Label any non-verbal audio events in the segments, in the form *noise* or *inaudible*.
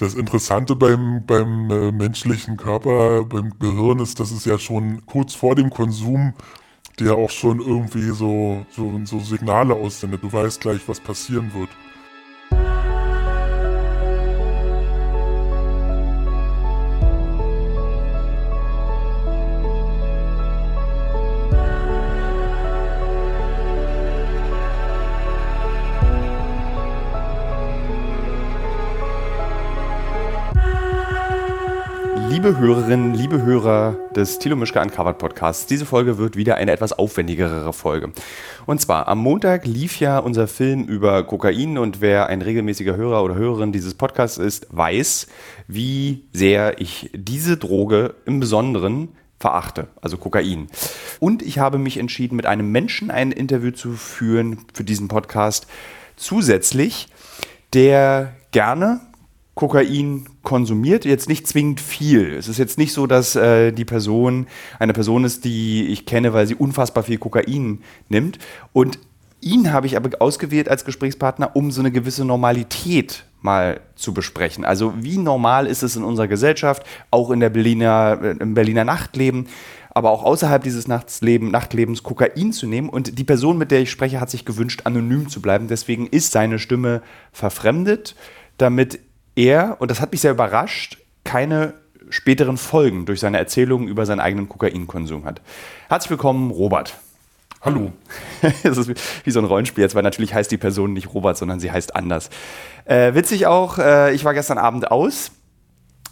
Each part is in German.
das Interessante beim, beim äh, menschlichen Körper, beim Gehirn ist, dass es ja schon kurz vor dem Konsum der auch schon irgendwie so, so, so Signale aussendet. Du weißt gleich, was passieren wird. Liebe Hörerinnen, liebe Hörer des Thilo Mischke Uncovered Podcasts, diese Folge wird wieder eine etwas aufwendigere Folge. Und zwar am Montag lief ja unser Film über Kokain und wer ein regelmäßiger Hörer oder Hörerin dieses Podcasts ist, weiß, wie sehr ich diese Droge im Besonderen verachte, also Kokain. Und ich habe mich entschieden, mit einem Menschen ein Interview zu führen für diesen Podcast zusätzlich, der gerne Kokain konsumiert, jetzt nicht zwingend viel. Es ist jetzt nicht so, dass äh, die Person eine Person ist, die ich kenne, weil sie unfassbar viel Kokain nimmt. Und ihn habe ich aber ausgewählt als Gesprächspartner, um so eine gewisse Normalität mal zu besprechen. Also wie normal ist es in unserer Gesellschaft, auch in der Berliner, äh, im Berliner Nachtleben, aber auch außerhalb dieses Nachtsleben, Nachtlebens Kokain zu nehmen. Und die Person, mit der ich spreche, hat sich gewünscht, anonym zu bleiben. Deswegen ist seine Stimme verfremdet, damit er, und das hat mich sehr überrascht, keine späteren Folgen durch seine Erzählungen über seinen eigenen Kokainkonsum hat. Herzlich willkommen, Robert. Hallo. *laughs* das ist wie so ein Rollenspiel jetzt, weil natürlich heißt die Person nicht Robert, sondern sie heißt anders. Äh, witzig auch, äh, ich war gestern Abend aus.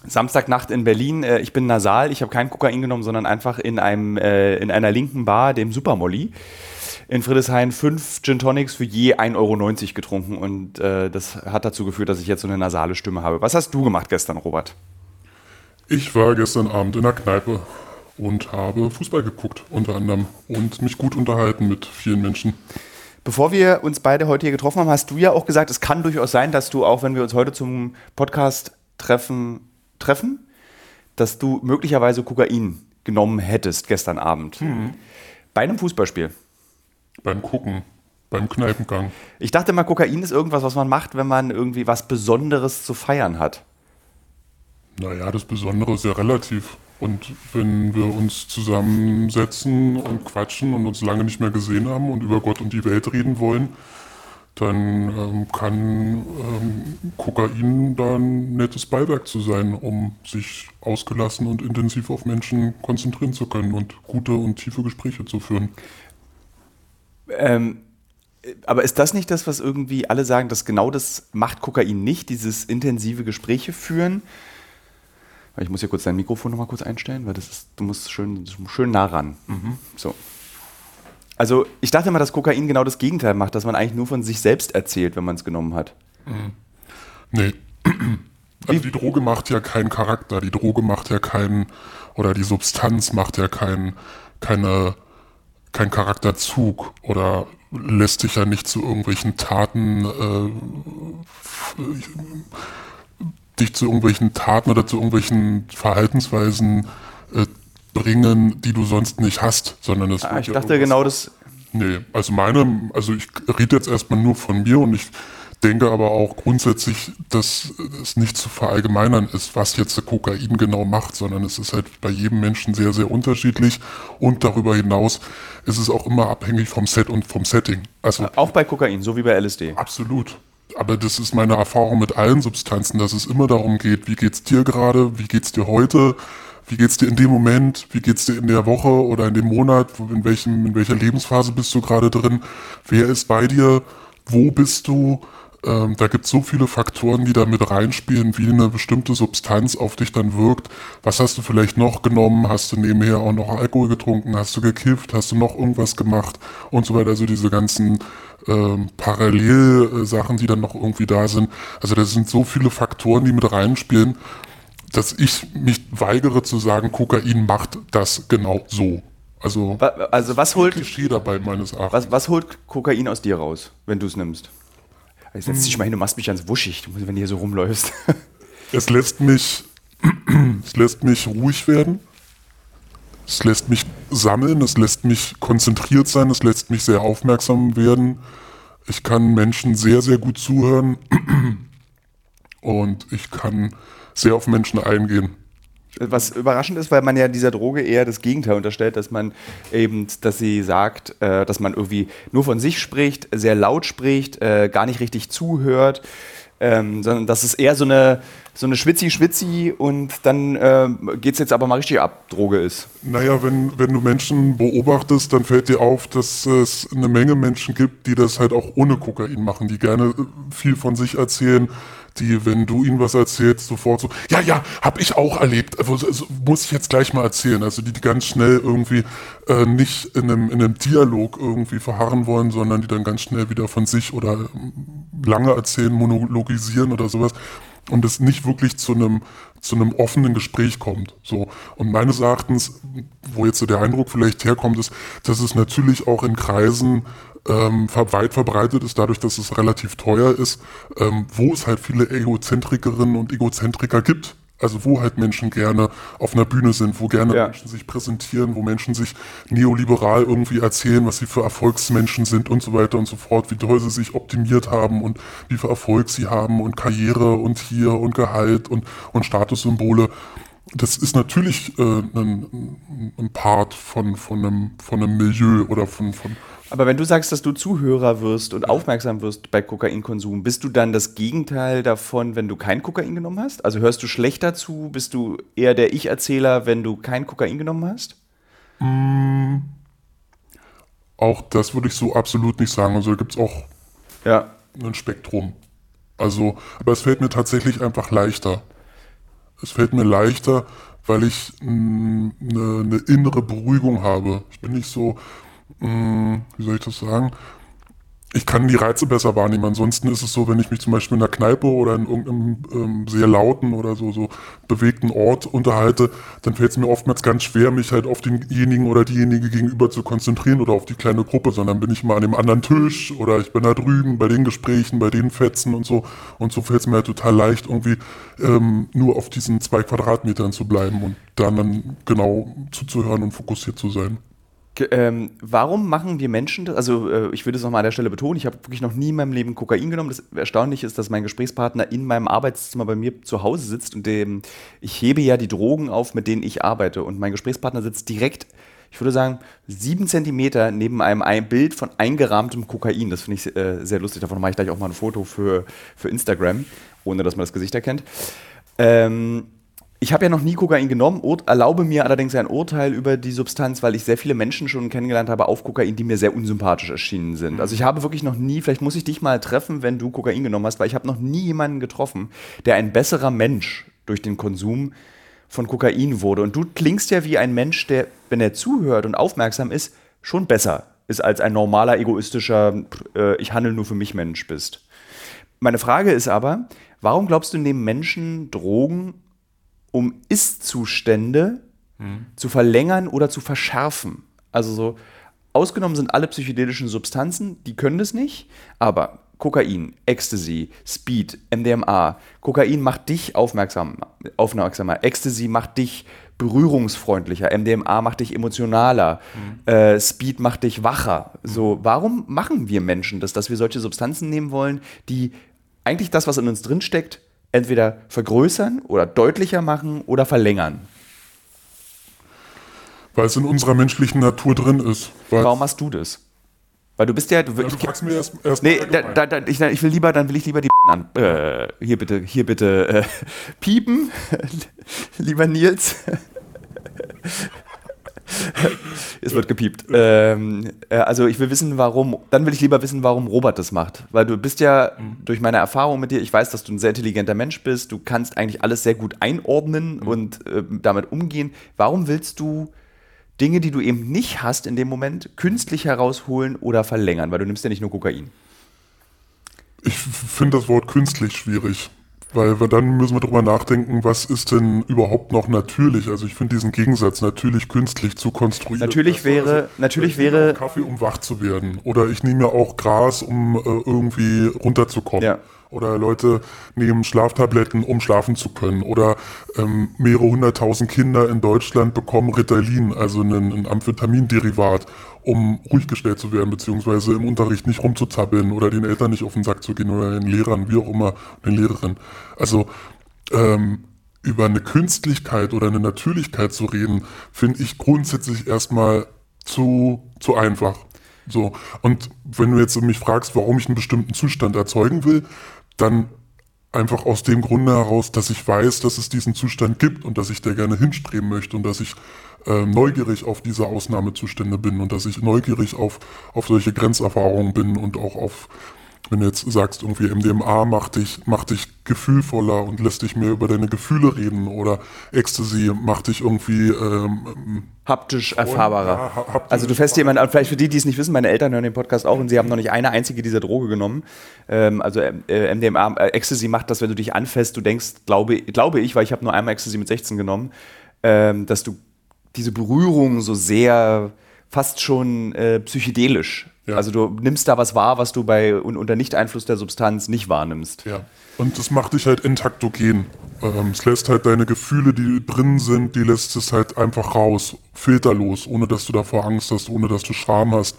Samstagnacht in Berlin. Äh, ich bin nasal. Ich habe kein Kokain genommen, sondern einfach in, einem, äh, in einer linken Bar, dem Supermolly in Friedrichshain fünf Gin Tonics für je 1,90 Euro getrunken und äh, das hat dazu geführt, dass ich jetzt so eine nasale Stimme habe. Was hast du gemacht gestern, Robert? Ich war gestern Abend in der Kneipe und habe Fußball geguckt, unter anderem, und mich gut unterhalten mit vielen Menschen. Bevor wir uns beide heute hier getroffen haben, hast du ja auch gesagt, es kann durchaus sein, dass du auch, wenn wir uns heute zum Podcast treffen, treffen, dass du möglicherweise Kokain genommen hättest gestern Abend. Mhm. Bei einem Fußballspiel. Beim Gucken, beim Kneipengang. Ich dachte mal, Kokain ist irgendwas, was man macht, wenn man irgendwie was Besonderes zu feiern hat. Naja, das Besondere ist ja relativ. Und wenn wir uns zusammensetzen und quatschen und uns lange nicht mehr gesehen haben und über Gott und die Welt reden wollen, dann ähm, kann ähm, Kokain da ein nettes Beiwerk zu sein, um sich ausgelassen und intensiv auf Menschen konzentrieren zu können und gute und tiefe Gespräche zu führen. Ähm, aber ist das nicht das, was irgendwie alle sagen, dass genau das macht Kokain nicht, dieses intensive Gespräche führen? Ich muss hier kurz dein Mikrofon nochmal kurz einstellen, weil das ist, du musst schön, schön nah ran. Mhm. So. Also ich dachte immer, dass Kokain genau das Gegenteil macht, dass man eigentlich nur von sich selbst erzählt, wenn man es genommen hat. Mhm. Nee. *clears throat* Also die Droge macht ja keinen Charakter, die Droge macht ja keinen, oder die Substanz macht ja kein, keine kein Charakterzug oder lässt dich ja nicht zu irgendwelchen Taten, äh, dich zu irgendwelchen Taten oder zu irgendwelchen Verhaltensweisen äh, bringen, die du sonst nicht hast, sondern es ah, Ich dachte genau das. Nee, also meine, also ich rede jetzt erstmal nur von mir und ich denke aber auch grundsätzlich, dass es nicht zu verallgemeinern ist, was jetzt Kokain genau macht, sondern es ist halt bei jedem Menschen sehr, sehr unterschiedlich und darüber hinaus ist es auch immer abhängig vom Set und vom Setting. Also auch bei Kokain, so wie bei LSD. Absolut. Aber das ist meine Erfahrung mit allen Substanzen, dass es immer darum geht, wie geht's dir gerade, wie geht's dir heute, wie geht's dir in dem Moment, wie geht's dir in der Woche oder in dem Monat, in welchem, in welcher Lebensphase bist du gerade drin, wer ist bei dir, wo bist du, ähm, da gibt es so viele Faktoren, die da mit reinspielen, wie eine bestimmte Substanz auf dich dann wirkt. Was hast du vielleicht noch genommen? Hast du nebenher auch noch Alkohol getrunken? Hast du gekifft? Hast du noch irgendwas gemacht? Und so weiter. Also diese ganzen ähm, Parallelsachen, die dann noch irgendwie da sind. Also da sind so viele Faktoren, die mit reinspielen, dass ich mich weigere zu sagen, Kokain macht das genau so. Also, also was holt dabei meines Erachtens. Was, was holt Kokain aus dir raus, wenn du es nimmst? Setz dich mal hin, du machst mich ganz wuschig, wenn du hier so rumläufst. *laughs* Es lässt mich, *clears throat* es lässt mich ruhig werden. Es lässt mich sammeln, es lässt mich konzentriert sein, es lässt mich sehr aufmerksam werden. Ich kann Menschen sehr, sehr gut zuhören. *clears throat* und ich kann sehr auf Menschen eingehen. Was überraschend ist, weil man ja dieser Droge eher das Gegenteil unterstellt, dass man eben, dass sie sagt, äh, dass man irgendwie nur von sich spricht, sehr laut spricht, äh, gar nicht richtig zuhört, ähm, sondern dass es eher so eine, so eine Schwitzi-Schwitzi und dann äh, geht es jetzt aber mal richtig ab, Droge ist. Naja, wenn, wenn du Menschen beobachtest, dann fällt dir auf, dass es eine Menge Menschen gibt, die das halt auch ohne Kokain machen, die gerne viel von sich erzählen, die, wenn du ihnen was erzählst, sofort so, ja, ja, hab ich auch erlebt, also, also, muss ich jetzt gleich mal erzählen. Also die, die ganz schnell irgendwie äh, nicht in einem, in einem Dialog irgendwie verharren wollen, sondern die dann ganz schnell wieder von sich oder ähm, lange erzählen, monologisieren oder sowas und es nicht wirklich zu einem zu einem offenen Gespräch kommt. So und meines Erachtens, wo jetzt so der Eindruck vielleicht herkommt, ist, dass es natürlich auch in Kreisen ähm, weit verbreitet ist, dadurch, dass es relativ teuer ist, ähm, wo es halt viele Egozentrikerinnen und Egozentriker gibt. Also wo halt Menschen gerne auf einer Bühne sind, wo gerne ja. Menschen sich präsentieren, wo Menschen sich neoliberal irgendwie erzählen, was sie für Erfolgsmenschen sind und so weiter und so fort, wie toll sie sich optimiert haben und wie viel Erfolg sie haben und Karriere und hier und Gehalt und, und Statussymbole. Das ist natürlich äh, ein, ein Part von, von, einem, von einem Milieu oder von, von, aber wenn du sagst, dass du Zuhörer wirst und aufmerksam wirst bei Kokainkonsum, bist du dann das Gegenteil davon, wenn du kein Kokain genommen hast? Also hörst du schlechter zu? Bist du eher der Ich-Erzähler, wenn du kein Kokain genommen hast? Mm, auch das würde ich so absolut nicht sagen. Also da gibt es auch ja. ein Spektrum. Also, aber es fällt mir tatsächlich einfach leichter. Es fällt mir leichter, weil ich eine, eine innere Beruhigung habe. Ich bin nicht so, hm, wie soll ich das sagen? Ich kann die Reize besser wahrnehmen. Ansonsten ist es so, wenn ich mich zum Beispiel in einer Kneipe oder in irgendeinem ähm, sehr lauten oder so, so bewegten Ort unterhalte, dann fällt es mir oftmals ganz schwer, mich halt auf denjenigen oder diejenige gegenüber zu konzentrieren oder auf die kleine Gruppe, sondern bin ich mal an dem anderen Tisch oder ich bin da drüben bei den Gesprächen, bei den Fetzen und so. Und so fällt es mir halt total leicht, irgendwie ähm, nur auf diesen zwei Quadratmetern zu bleiben und dann, dann genau zuzuhören und fokussiert zu sein. Ähm, warum machen wir Menschen das? Also, äh, ich würde es nochmal an der Stelle betonen, ich habe wirklich noch nie in meinem Leben Kokain genommen. Das Erstaunliche ist, dass mein Gesprächspartner in meinem Arbeitszimmer bei mir zu Hause sitzt und dem, ich hebe ja die Drogen auf, mit denen ich arbeite. Und mein Gesprächspartner sitzt direkt, ich würde sagen, sieben Zentimeter neben einem ein Bild von eingerahmtem Kokain. Das finde ich äh, sehr lustig. Davon mache ich gleich auch mal ein Foto für, für Instagram, ohne dass man das Gesicht erkennt. Ähm, ich habe ja noch nie Kokain genommen, erlaube mir allerdings ein Urteil über die Substanz, weil ich sehr viele Menschen schon kennengelernt habe auf Kokain, die mir sehr unsympathisch erschienen sind. Mhm. Also ich habe wirklich noch nie, vielleicht muss ich dich mal treffen, wenn du Kokain genommen hast, weil ich habe noch nie jemanden getroffen, der ein besserer Mensch durch den Konsum von Kokain wurde. Und du klingst ja wie ein Mensch, der, wenn er zuhört und aufmerksam ist, schon besser ist als ein normaler, egoistischer, äh, ich handle nur für mich Mensch bist. Meine Frage ist aber, warum glaubst du, nehmen Menschen Drogen um Ist-Zustände mhm. zu verlängern oder zu verschärfen. Also so, ausgenommen sind alle psychedelischen Substanzen, die können das nicht, aber Kokain, Ecstasy, Speed, MDMA. Kokain macht dich aufmerksam, aufmerksamer. Ecstasy macht dich berührungsfreundlicher. MDMA macht dich emotionaler. Mhm. Äh, Speed macht dich wacher. So, warum machen wir Menschen das, dass wir solche Substanzen nehmen wollen, die eigentlich das, was in uns drinsteckt, entweder vergrößern oder deutlicher machen oder verlängern. Weil es in unserer menschlichen Natur drin ist. Warum machst du das? Weil du bist ja. Du, ja, du fragst mir erst, erst nee, da, da, da, ich, ich, will lieber, dann will ich lieber die an. Äh, hier bitte, hier bitte äh, *laughs* piepen, *laughs* lieber Nils. *laughs* es wird gepiept. Ähm, äh, also ich will wissen, warum, dann will ich lieber wissen, warum Robert das macht. Weil du bist ja mhm. durch meine Erfahrung mit dir, ich weiß, dass du ein sehr intelligenter Mensch bist, du kannst eigentlich alles sehr gut einordnen mhm. und äh, damit umgehen. Warum willst du Dinge, die du eben nicht hast in dem Moment, künstlich herausholen oder verlängern? Weil du nimmst ja nicht nur Kokain. Ich finde das Wort künstlich schwierig. Weil wir dann müssen wir drüber nachdenken, was ist denn überhaupt noch natürlich? Also ich finde diesen Gegensatz natürlich künstlich zu konstruieren. Natürlich wäre, also, natürlich wäre Kaffee, um wach zu werden, oder ich nehme ja auch Gras, um äh, irgendwie runterzukommen. Ja. Oder Leute nehmen Schlaftabletten, um schlafen zu können. Oder ähm, mehrere hunderttausend Kinder in Deutschland bekommen Ritalin, also ein, ein Amphetaminderivat, um ruhig gestellt zu werden, beziehungsweise im Unterricht nicht rumzuzappeln oder den Eltern nicht auf den Sack zu gehen oder den Lehrern, wie auch immer, den Lehrerinnen. Also ähm, über eine Künstlichkeit oder eine Natürlichkeit zu reden, finde ich grundsätzlich erstmal zu, zu einfach. So. Und wenn du jetzt mich fragst, warum ich einen bestimmten Zustand erzeugen will, dann einfach aus dem Grunde heraus, dass ich weiß, dass es diesen Zustand gibt und dass ich der gerne hinstreben möchte und dass ich äh, neugierig auf diese Ausnahmezustände bin und dass ich neugierig auf, auf solche Grenzerfahrungen bin und auch auf wenn du jetzt sagst, irgendwie MDMA macht dich, macht dich gefühlvoller und lässt dich mehr über deine Gefühle reden oder Ecstasy macht dich irgendwie ähm, haptisch erfahrbarer. Ja, haptisch also du fährst jemand an, vielleicht für die, die es nicht wissen, meine Eltern hören den Podcast auch und sie haben noch nicht eine einzige dieser Droge genommen. Ähm, also äh, MDMA, äh, Ecstasy macht das, wenn du dich anfasst, du denkst, glaube, glaube ich, weil ich habe nur einmal Ecstasy mit 16 genommen, ähm, dass du diese Berührung so sehr fast schon äh, psychedelisch ja. Also du nimmst da was wahr, was du bei unter Nicht-Einfluss der Substanz nicht wahrnimmst. Ja. Und das macht dich halt intaktogen. Ähm, es lässt halt deine Gefühle, die drin sind, die lässt es halt einfach raus, filterlos, ohne dass du davor Angst hast, ohne dass du Scham hast,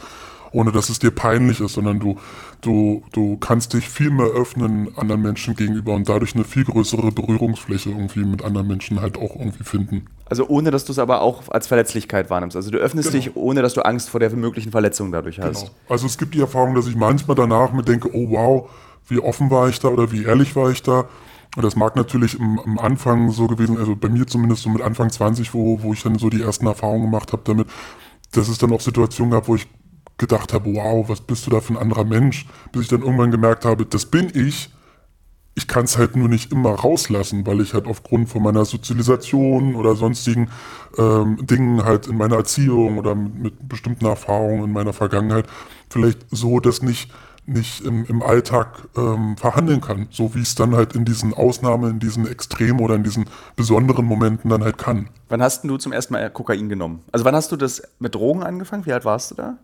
ohne dass es dir peinlich ist, sondern du, du, du kannst dich viel mehr öffnen anderen Menschen gegenüber und dadurch eine viel größere Berührungsfläche irgendwie mit anderen Menschen halt auch irgendwie finden. Also ohne, dass du es aber auch als Verletzlichkeit wahrnimmst. Also du öffnest genau. dich, ohne dass du Angst vor der möglichen Verletzung dadurch hast. Genau. Also es gibt die Erfahrung, dass ich manchmal danach mir denke, oh wow, wie offen war ich da oder wie ehrlich war ich da. Und das mag natürlich im, am Anfang so gewesen, also bei mir zumindest so mit Anfang 20, wo, wo ich dann so die ersten Erfahrungen gemacht habe damit, dass es dann auch Situationen gab, wo ich gedacht habe, wow, was bist du da für ein anderer Mensch, bis ich dann irgendwann gemerkt habe, das bin ich. Ich kann es halt nur nicht immer rauslassen, weil ich halt aufgrund von meiner Sozialisation oder sonstigen ähm, Dingen halt in meiner Erziehung oder mit, mit, bestimmten Erfahrungen in meiner Vergangenheit vielleicht so das nicht nicht im, im Alltag ähm, verhandeln kann, so wie es dann halt in diesen Ausnahmen, in diesen Extremen oder in diesen besonderen Momenten dann halt kann. Wann hast du zum ersten Mal Kokain genommen? Also wann hast du das mit Drogen angefangen? Wie alt warst du da?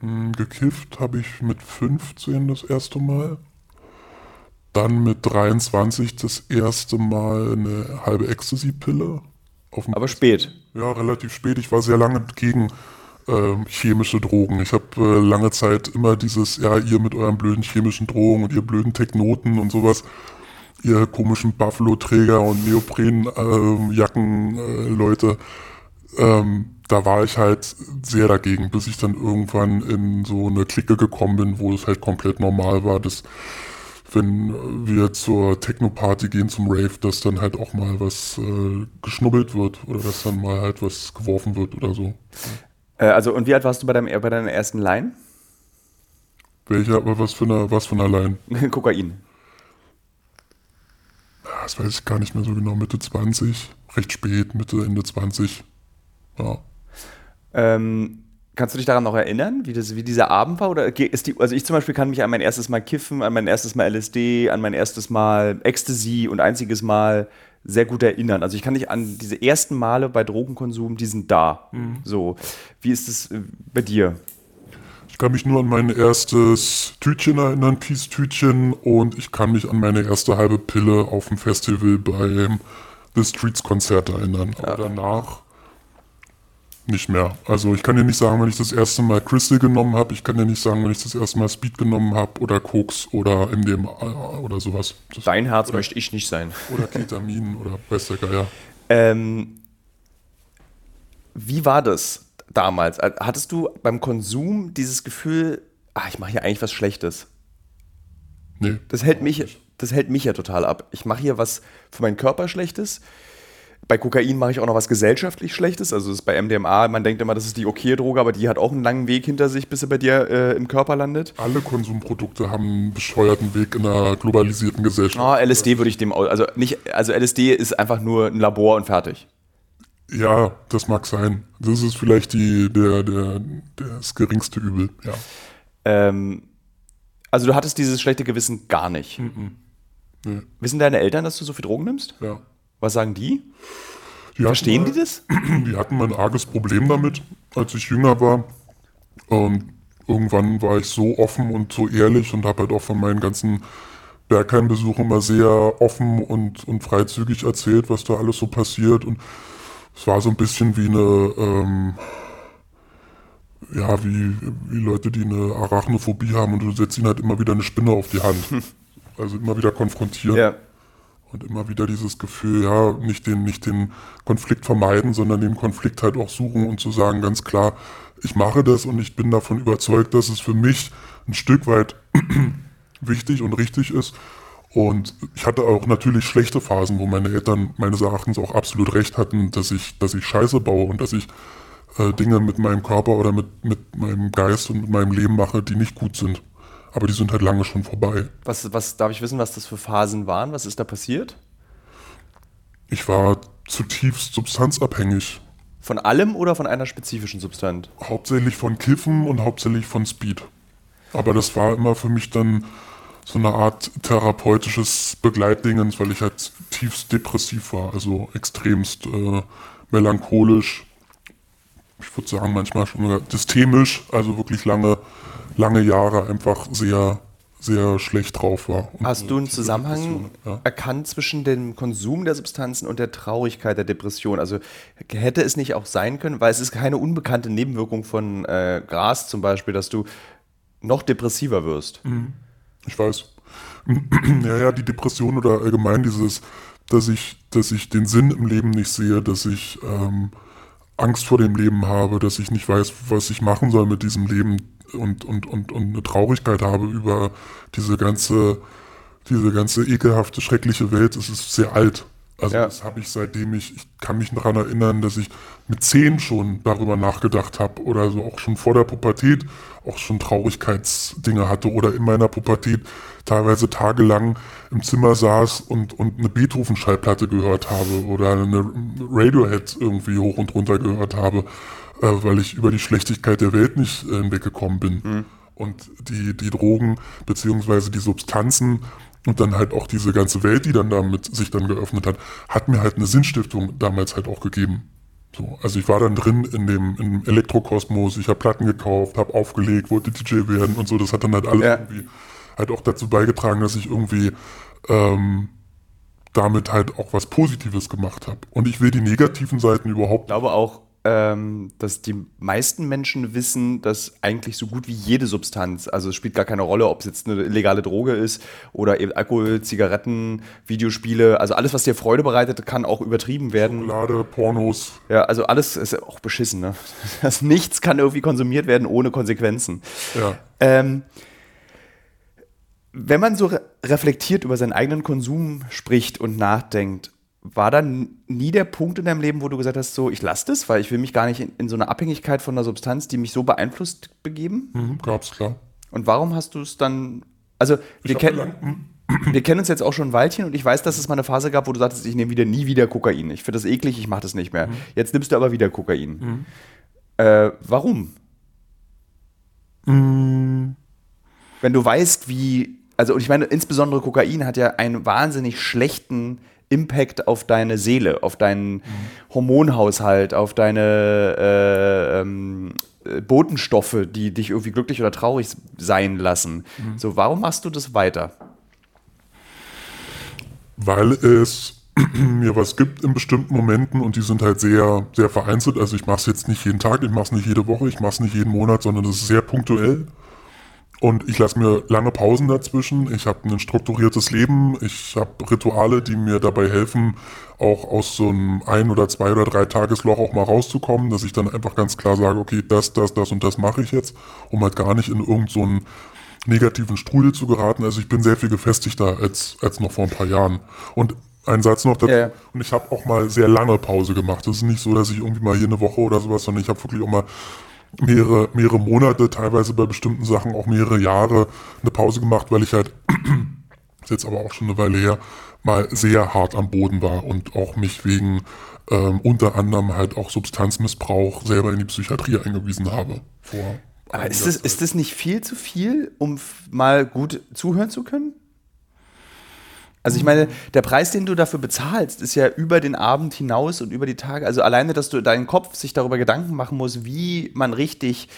Hm, gekifft habe ich mit 15 das erste Mal. Dann mit 23 das erste Mal eine halbe Ecstasy-Pille. Aber spät. Ja, relativ spät. Ich war sehr lange gegen äh, chemische Drogen. Ich habe äh, lange Zeit immer dieses, ja, ihr mit euren blöden chemischen Drogen und ihr blöden Technoten und sowas, ihr komischen Buffalo-Träger und Neopren-Jacken-Leute. Äh, ähm, da war ich halt sehr dagegen, bis ich dann irgendwann in so eine Clique gekommen bin, wo es halt komplett normal war, dass wenn wir zur Techno-Party gehen, zum Rave, dass dann halt auch mal was äh, geschnubbelt wird oder dass dann mal halt was geworfen wird oder so. Äh, also, und wie alt warst du bei, deinem, bei deiner ersten Line? Welcher, aber was für eine, was für eine Line? *laughs* Kokain. Das weiß ich gar nicht mehr so genau, Mitte 20, recht spät, Mitte, Ende 20. Ja. Ähm, kannst du dich daran noch erinnern, wie, das, wie dieser Abend war? Oder ist die, also ich zum Beispiel kann mich an mein erstes Mal Kiffen, an mein erstes Mal LSD, an mein erstes Mal Ecstasy und einziges Mal sehr gut erinnern. Also ich kann mich an diese ersten Male bei Drogenkonsum, die sind da. Mhm. So, wie ist es äh, bei dir? Ich kann mich nur an mein erstes Tütchen erinnern, Peace-Tütchen, und ich kann mich an meine erste halbe Pille auf dem Festival beim The Streets Konzert erinnern. Ja. Aber danach nicht mehr. Also ich kann dir nicht sagen, wenn ich das erste Mal Crystal genommen habe, ich kann dir nicht sagen, wenn ich das erste Mal Speed genommen habe oder Koks oder MDMA oder sowas. Das Dein Herz oder, möchte ich nicht sein. Oder Ketamin oder weiß der Geier. Ähm, wie war das damals? Hattest du beim Konsum dieses Gefühl, ach, ich mache hier eigentlich was Schlechtes? Nee. Das hält mich, das hält mich ja total ab. Ich mache hier was für meinen Körper Schlechtes bei Kokain mache ich auch noch was gesellschaftlich Schlechtes. Also das ist bei MDMA, man denkt immer, das ist die okay Droge, aber die hat auch einen langen Weg hinter sich, bis sie bei dir äh, im Körper landet. Alle Konsumprodukte haben einen bescheuerten Weg in einer globalisierten Gesellschaft. Oh, LSD würde ich dem, also nicht, also LSD ist einfach nur ein Labor und fertig. Ja, das mag sein. Das ist vielleicht die, der, der, das geringste Übel, ja. Ähm, also du hattest dieses schlechte Gewissen gar nicht. Mm -mm. Nee. Wissen deine Eltern, dass du so viel Drogen nimmst? Ja. Was sagen die? die Verstehen mal, die das? *clears throat* Die hatten mal ein arges Problem damit, als ich jünger war. Und irgendwann war ich so offen und so ehrlich und habe halt auch von meinen ganzen Bergheim-Besuch immer sehr offen und, und freizügig erzählt, was da alles so passiert. Und es war so ein bisschen wie eine, ähm, ja, wie, wie Leute, die eine Arachnophobie haben und du setzt ihnen halt immer wieder eine Spinne auf die Hand. *laughs* Also immer wieder konfrontieren. Ja. Und immer wieder dieses Gefühl, ja, nicht den, nicht den Konflikt vermeiden, sondern den Konflikt halt auch suchen und zu sagen, ganz klar, ich mache das und ich bin davon überzeugt, dass es für mich ein Stück weit *clears throat* wichtig und richtig ist. Und ich hatte auch natürlich schlechte Phasen, wo meine Eltern meines Erachtens auch absolut recht hatten, dass ich, dass ich Scheiße baue und dass ich äh, Dinge mit meinem Körper oder mit, mit meinem Geist und mit meinem Leben mache, die nicht gut sind. Aber die sind halt lange schon vorbei. Was, was darf ich wissen, was das für Phasen waren? Was ist da passiert? Ich war zutiefst substanzabhängig. Von allem oder von einer spezifischen Substanz? Hauptsächlich von Kiffen und hauptsächlich von Speed. Aber das war immer für mich dann so eine Art therapeutisches Begleitdingens, weil ich halt tiefst depressiv war, also extremst äh, melancholisch. Ich würde sagen, manchmal schon sogar systemisch, also wirklich lange lange Jahre einfach sehr, sehr schlecht drauf war. Und Hast du einen Zusammenhang ja. erkannt zwischen dem Konsum der Substanzen und der Traurigkeit der Depression? Also hätte es nicht auch sein können, weil es ist keine unbekannte Nebenwirkung von äh, Gras zum Beispiel, dass du noch depressiver wirst. Mhm. Ich weiß. *clears throat* ja, ja, die Depression oder allgemein dieses, dass ich, dass ich den Sinn im Leben nicht sehe, dass ich ähm, Angst vor dem Leben habe, dass ich nicht weiß, was ich machen soll mit diesem Leben, und, und, und, und eine Traurigkeit habe über diese ganze, diese ganze ekelhafte, schreckliche Welt. Es ist sehr alt. Also ja. das habe ich seitdem ich, ich kann mich daran erinnern, dass ich mit zehn schon darüber nachgedacht habe oder so auch schon vor der Pubertät auch schon Traurigkeitsdinge hatte oder in meiner Pubertät teilweise tagelang im Zimmer saß und, und eine Beethoven-Schallplatte gehört habe oder eine Radiohead irgendwie hoch und runter gehört habe äh, weil ich über die Schlechtigkeit der Welt nicht äh, hinweggekommen bin. Mhm. Und die, die Drogen beziehungsweise die Substanzen und dann halt auch diese ganze Welt, die dann damit sich dann geöffnet hat, hat mir halt eine Sinnstiftung damals halt auch gegeben. So, also ich war dann drin in dem im Elektrokosmos, ich habe Platten gekauft, habe aufgelegt, wollte DJ werden und so. Das hat dann halt alles ja. irgendwie halt auch dazu beigetragen, dass ich irgendwie ähm, damit halt auch was Positives gemacht habe. Und ich will die negativen Seiten überhaupt. Ich glaube auch, ähm, dass die meisten Menschen wissen, dass eigentlich so gut wie jede Substanz, also es spielt gar keine Rolle, ob es jetzt eine illegale Droge ist oder eben Alkohol, Zigaretten, Videospiele, also alles, was dir Freude bereitet, kann auch übertrieben werden. Schokolade, Pornos. Ja, also alles ist auch beschissen. Ne? Das *laughs* nichts kann irgendwie konsumiert werden ohne Konsequenzen. Ja. Ähm, wenn man so re reflektiert über seinen eigenen Konsum spricht und nachdenkt, war dann nie der Punkt in deinem Leben, wo du gesagt hast, so, ich lasse das, weil ich will mich gar nicht in, in, so eine Abhängigkeit von einer Substanz, die mich so beeinflusst, begeben? Mhm, gab's, klar. Und warum hast du es dann, also, wir, ken hm? wir kennen uns jetzt auch schon ein Weilchen und ich weiß, dass es mal eine Phase gab, wo du sagtest, ich nehme wieder nie wieder Kokain. Ich finde das eklig, ich mache das nicht mehr. Mhm. Jetzt nimmst du aber wieder Kokain. Mhm. Äh, warum? Mhm. Wenn du weißt, wie, also, und ich meine, insbesondere Kokain hat ja einen wahnsinnig schlechten Impact auf deine Seele, auf deinen mhm. Hormonhaushalt, auf deine äh, ähm, Botenstoffe, die dich irgendwie glücklich oder traurig sein lassen. Mhm. So, warum machst du das weiter? Weil es *clears throat* mir was gibt in bestimmten Momenten und die sind halt sehr, sehr vereinzelt. Also ich mache es jetzt nicht jeden Tag, ich mache es nicht jede Woche, ich mache es nicht jeden Monat, sondern das ist sehr punktuell. Und ich lasse mir lange Pausen dazwischen. Ich habe ein strukturiertes Leben. Ich habe Rituale, die mir dabei helfen, auch aus so einem ein oder zwei oder drei Tagesloch auch mal rauszukommen, dass ich dann einfach ganz klar sage, okay, das, das, das und das mache ich jetzt, um halt gar nicht in irgendeinen so negativen Strudel zu geraten. Also ich bin sehr viel gefestigter als, als noch vor ein paar Jahren. Und ein Satz noch dazu. Ja. Und ich habe auch mal sehr lange Pause gemacht. Es ist nicht so, dass ich irgendwie mal hier eine Woche oder sowas, sondern ich habe wirklich auch mal mehrere, mehrere Monate, teilweise bei bestimmten Sachen auch mehrere Jahre eine Pause gemacht, weil ich halt, *clears throat* ist jetzt aber auch schon eine Weile her, mal sehr hart am Boden war und auch mich wegen ähm, unter anderem halt auch Substanzmissbrauch selber in die Psychiatrie eingewiesen habe. Vor aber ist das, ist das nicht viel zu viel, um mal gut zuhören zu können? Also ich meine, der Preis, den du dafür bezahlst, ist ja über den Abend hinaus und über die Tage. Also alleine, dass du deinen Kopf sich darüber Gedanken machen muss, wie man richtig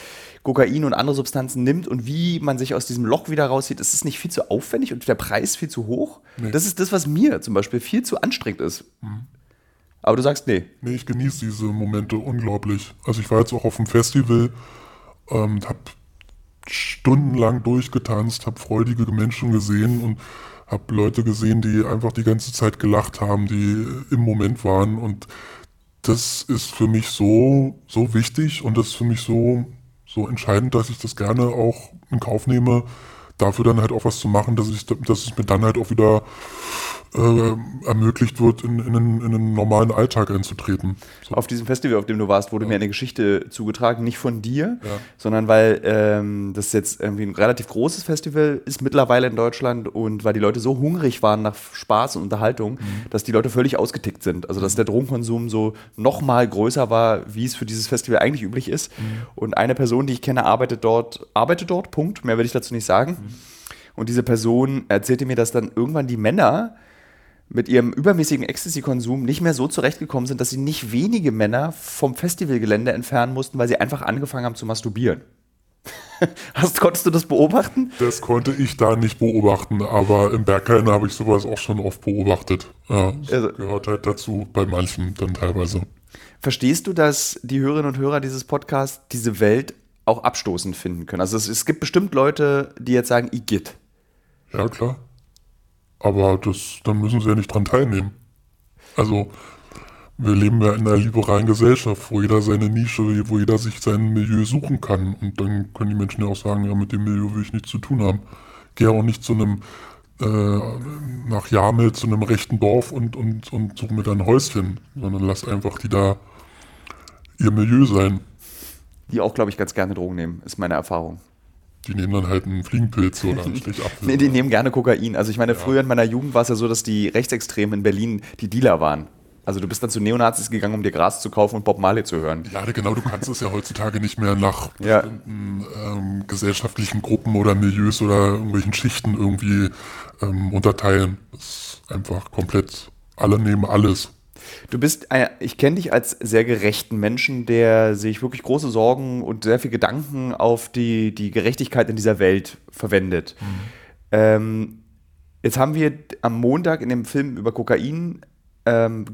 Kokain und andere Substanzen nimmt und wie man sich aus diesem Loch wieder rauszieht, ist es nicht viel zu aufwendig und der Preis viel zu hoch? Nee. Das ist das, was mir zum Beispiel viel zu anstrengend ist. Aber du sagst, nee. Nee, ich genieße diese Momente unglaublich. Also ich war jetzt auch auf dem Festival, ähm, habe stundenlang durchgetanzt, habe freudige Menschen gesehen und habe Leute gesehen, die einfach die ganze Zeit gelacht haben, die im Moment waren. Und das ist für mich so so wichtig und das ist für mich so so entscheidend, dass ich das gerne auch in Kauf nehme, dafür dann halt auch was zu machen, dass ich dass es mir dann halt auch wieder äh, ermöglicht wird, in, in, einen, in einen normalen Alltag einzutreten. So. Auf diesem Festival, auf dem du warst, wurde mir eine Geschichte zugetragen, nicht von dir, Ja. sondern weil ähm, das jetzt irgendwie ein relativ großes Festival ist mittlerweile in Deutschland und weil die Leute so hungrig waren nach Spaß und Unterhaltung, dass die Leute völlig ausgetickt sind. Also dass der Drogenkonsum so noch mal größer war, wie es für dieses Festival eigentlich üblich ist. Und eine Person, die ich kenne, arbeitet dort, arbeitet dort, Punkt. Mehr will ich dazu nicht sagen. Und diese Person erzählte mir, dass dann irgendwann die Männer mit ihrem übermäßigen Ecstasy-Konsum nicht mehr so zurechtgekommen sind, dass sie nicht wenige Männer vom Festivalgelände entfernen mussten, weil sie einfach angefangen haben zu masturbieren. *laughs* Hast, konntest du das beobachten? Das konnte ich da nicht beobachten, aber im Berghain habe ich sowas auch schon oft beobachtet. Ja, das Also- gehört halt dazu, bei manchen dann teilweise. Verstehst du, dass die Hörerinnen und Hörer dieses Podcasts diese Welt auch abstoßend finden können? Also es, es gibt bestimmt Leute, die jetzt sagen, Igitt. Ja, klar. Aber das, dann müssen sie ja nicht dran teilnehmen. Also, wir leben ja in einer liberalen Gesellschaft, wo jeder seine Nische, wo jeder sich sein Milieu suchen kann. Und dann können die Menschen ja auch sagen, ja, mit dem Milieu will ich nichts zu tun haben. Gehe auch nicht zu einem, äh, nach Jamel, zu einem rechten Dorf und, und, und suche mir da ein Häuschen, sondern lass einfach die da ihr Milieu sein. Die auch, glaube ich, ganz gerne Drogen nehmen, ist meine Erfahrung. Die nehmen dann halt einen Fliegenpilz oder einen *laughs* Stichapfel. Nee, die nehmen gerne Kokain. Also ich meine, früher in meiner Jugend war es ja so, dass die Rechtsextremen in Berlin die Dealer waren. Also du bist dann zu Neonazis gegangen, um dir Gras zu kaufen und Bob Marley zu hören. Ja, genau, du kannst es ja heutzutage nicht mehr nach *laughs* Ja. bestimmten ähm, gesellschaftlichen Gruppen oder Milieus oder irgendwelchen Schichten irgendwie ähm, unterteilen. Das ist einfach komplett, alle nehmen alles. Du bist, äh, ich kenne dich als sehr gerechten Menschen, der sich wirklich große Sorgen und sehr viel Gedanken auf die, die Gerechtigkeit in dieser Welt verwendet. Ähm, jetzt haben wir am Montag in dem Film über Kokain ähm,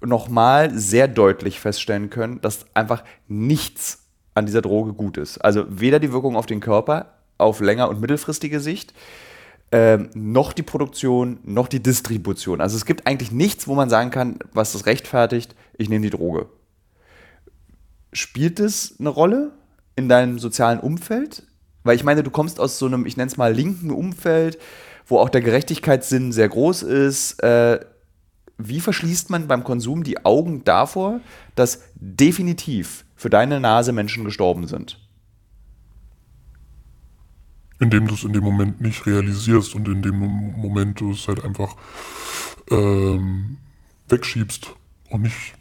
nochmal sehr deutlich feststellen können, dass einfach nichts an dieser Droge gut ist. Also weder die Wirkung auf den Körper auf länger- und mittelfristige Sicht, ähm, noch die Produktion, noch die Distribution. Also es gibt eigentlich nichts, wo man sagen kann, was das rechtfertigt, ich nehme die Droge. Spielt es eine Rolle in deinem sozialen Umfeld? Weil ich meine, du kommst aus so einem, ich nenne es mal, linken Umfeld, wo auch der Gerechtigkeitssinn sehr groß ist. Äh, wie verschließt man beim Konsum die Augen davor, dass definitiv für deine Nase Menschen gestorben sind? Indem du es in dem Moment nicht realisierst und in dem Mom- Moment du es halt einfach ähm, wegschiebst und nicht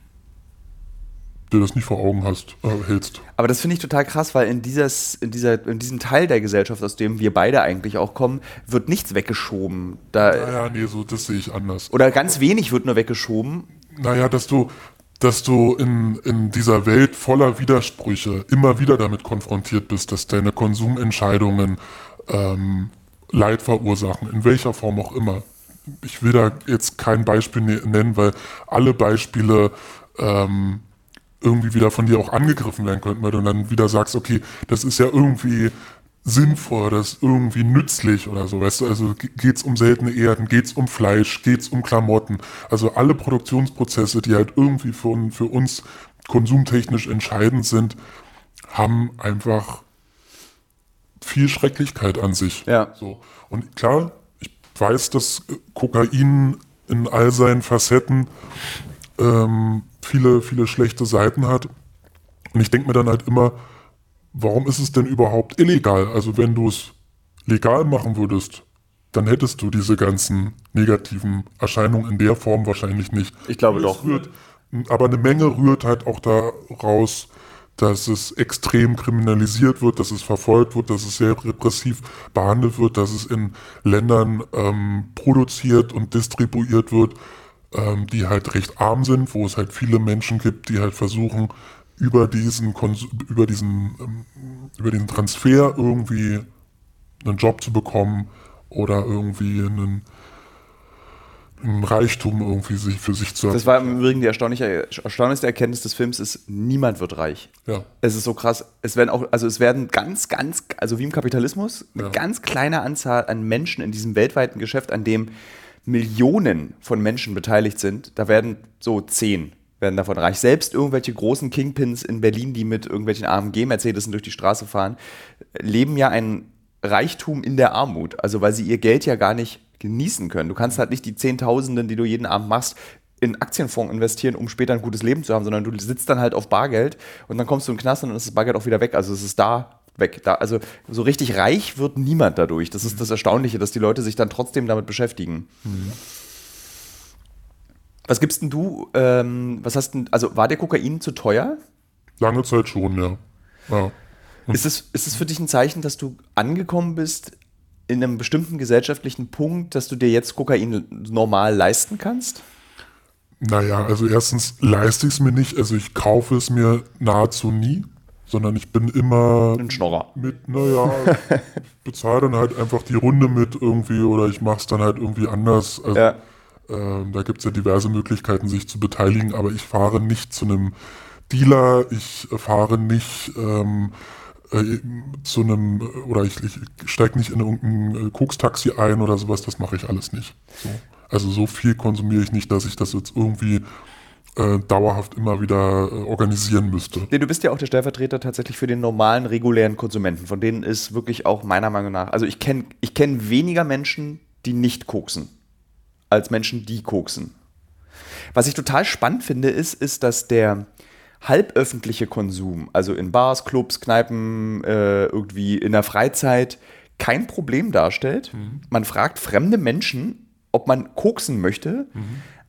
dir das nicht vor Augen hast, äh, hältst. Aber das finde ich total krass, weil in, dieses, in, dieser, in diesem Teil der Gesellschaft, aus dem wir beide eigentlich auch kommen, wird nichts weggeschoben. Da, Naja, nee, so, das sehe ich anders. Oder ganz wenig wird nur weggeschoben. Naja, dass du, dass du in, in dieser Welt voller Widersprüche immer wieder damit konfrontiert bist, dass deine Konsumentscheidungen ähm, Leid verursachen, in welcher Form auch immer. Ich will da jetzt kein Beispiel ne- nennen, weil alle Beispiele ähm, irgendwie wieder von dir auch angegriffen werden könnten, weil du dann wieder sagst, okay, das ist ja irgendwie sinnvoll, das ist irgendwie nützlich oder so, weißt du, also ge- geht's um seltene Erden, geht's um Fleisch, geht's um Klamotten, also alle Produktionsprozesse, die halt irgendwie für, für uns konsumtechnisch entscheidend sind, haben einfach viel Schrecklichkeit an sich. Ja. So. Und klar, ich weiß, dass äh, Kokain in all seinen Facetten ähm, viele, viele schlechte Seiten hat. Und ich denke mir dann halt immer, warum ist es denn überhaupt illegal? Also wenn du es legal machen würdest, dann hättest du diese ganzen negativen Erscheinungen in der Form wahrscheinlich nicht. Ich glaube Es doch. Rührt, aber eine Menge rührt halt auch daraus, dass es extrem kriminalisiert wird, dass es verfolgt wird, dass es sehr repressiv behandelt wird, dass es in Ländern ähm, produziert und distribuiert wird, ähm, die halt recht arm sind, wo es halt viele Menschen gibt, die halt versuchen, über diesen, Konsum, über diesen, ähm, über diesen Transfer irgendwie einen Job zu bekommen oder irgendwie einen Reichtum irgendwie sich für sich zu Das war im Übrigen die erstaunliche, erstaunlichste Erkenntnis des Films ist, niemand wird reich. Ja. Es ist so krass. Es werden auch, also es werden ganz, ganz, also wie im Kapitalismus, eine Ja. ganz kleine Anzahl an Menschen in diesem weltweiten Geschäft, an dem Millionen von Menschen beteiligt sind, da werden so zehn werden davon reich. Selbst irgendwelche großen Kingpins in Berlin, die mit irgendwelchen AMG-Mercedes durch die Straße fahren, leben ja ein Reichtum in der Armut. Also weil sie ihr Geld ja gar nicht genießen können. Du kannst halt nicht die Zehntausenden, die du jeden Abend machst, in Aktienfonds investieren, um später ein gutes Leben zu haben, sondern du sitzt dann halt auf Bargeld und dann kommst du in den Knast und dann ist das Bargeld auch wieder weg. Also es ist da weg. Da, also so richtig reich wird niemand dadurch. Das ist das Erstaunliche, dass die Leute sich dann trotzdem damit beschäftigen. Was gibst denn du, ähm, was hast denn, also war der Kokain zu teuer? Lange Zeit schon, ja. ja. Ist es, ist es für dich ein Zeichen, dass du angekommen bist in einem bestimmten gesellschaftlichen Punkt, dass du dir jetzt Kokain normal leisten kannst? Naja, also erstens leiste ich es mir nicht, also ich kaufe es mir nahezu nie, sondern ich bin immer Ein Schnorrer. mit, naja, *laughs* bezahle dann halt einfach die Runde mit irgendwie oder ich mache es dann halt irgendwie anders. Also, Ja. ähm, da gibt es ja diverse Möglichkeiten, sich zu beteiligen, aber ich fahre nicht zu einem Dealer, ich fahre nicht ähm, äh, zu einem, oder ich, ich steige nicht in irgendein äh, Kokstaxi ein oder sowas, das mache ich alles nicht. So. Also so viel konsumiere ich nicht, dass ich das jetzt irgendwie äh, dauerhaft immer wieder äh, organisieren müsste. Du bist ja auch der Stellvertreter tatsächlich für den normalen, regulären Konsumenten. Von denen ist wirklich auch meiner Meinung nach, also ich kenne ich kenn weniger Menschen, die nicht koksen, als Menschen, die koksen. Was ich total spannend finde, ist, ist, dass der halböffentliche Konsum, also in Bars, Clubs, Kneipen, äh, irgendwie in der Freizeit, kein Problem darstellt. Man fragt fremde Menschen, ob man koksen möchte,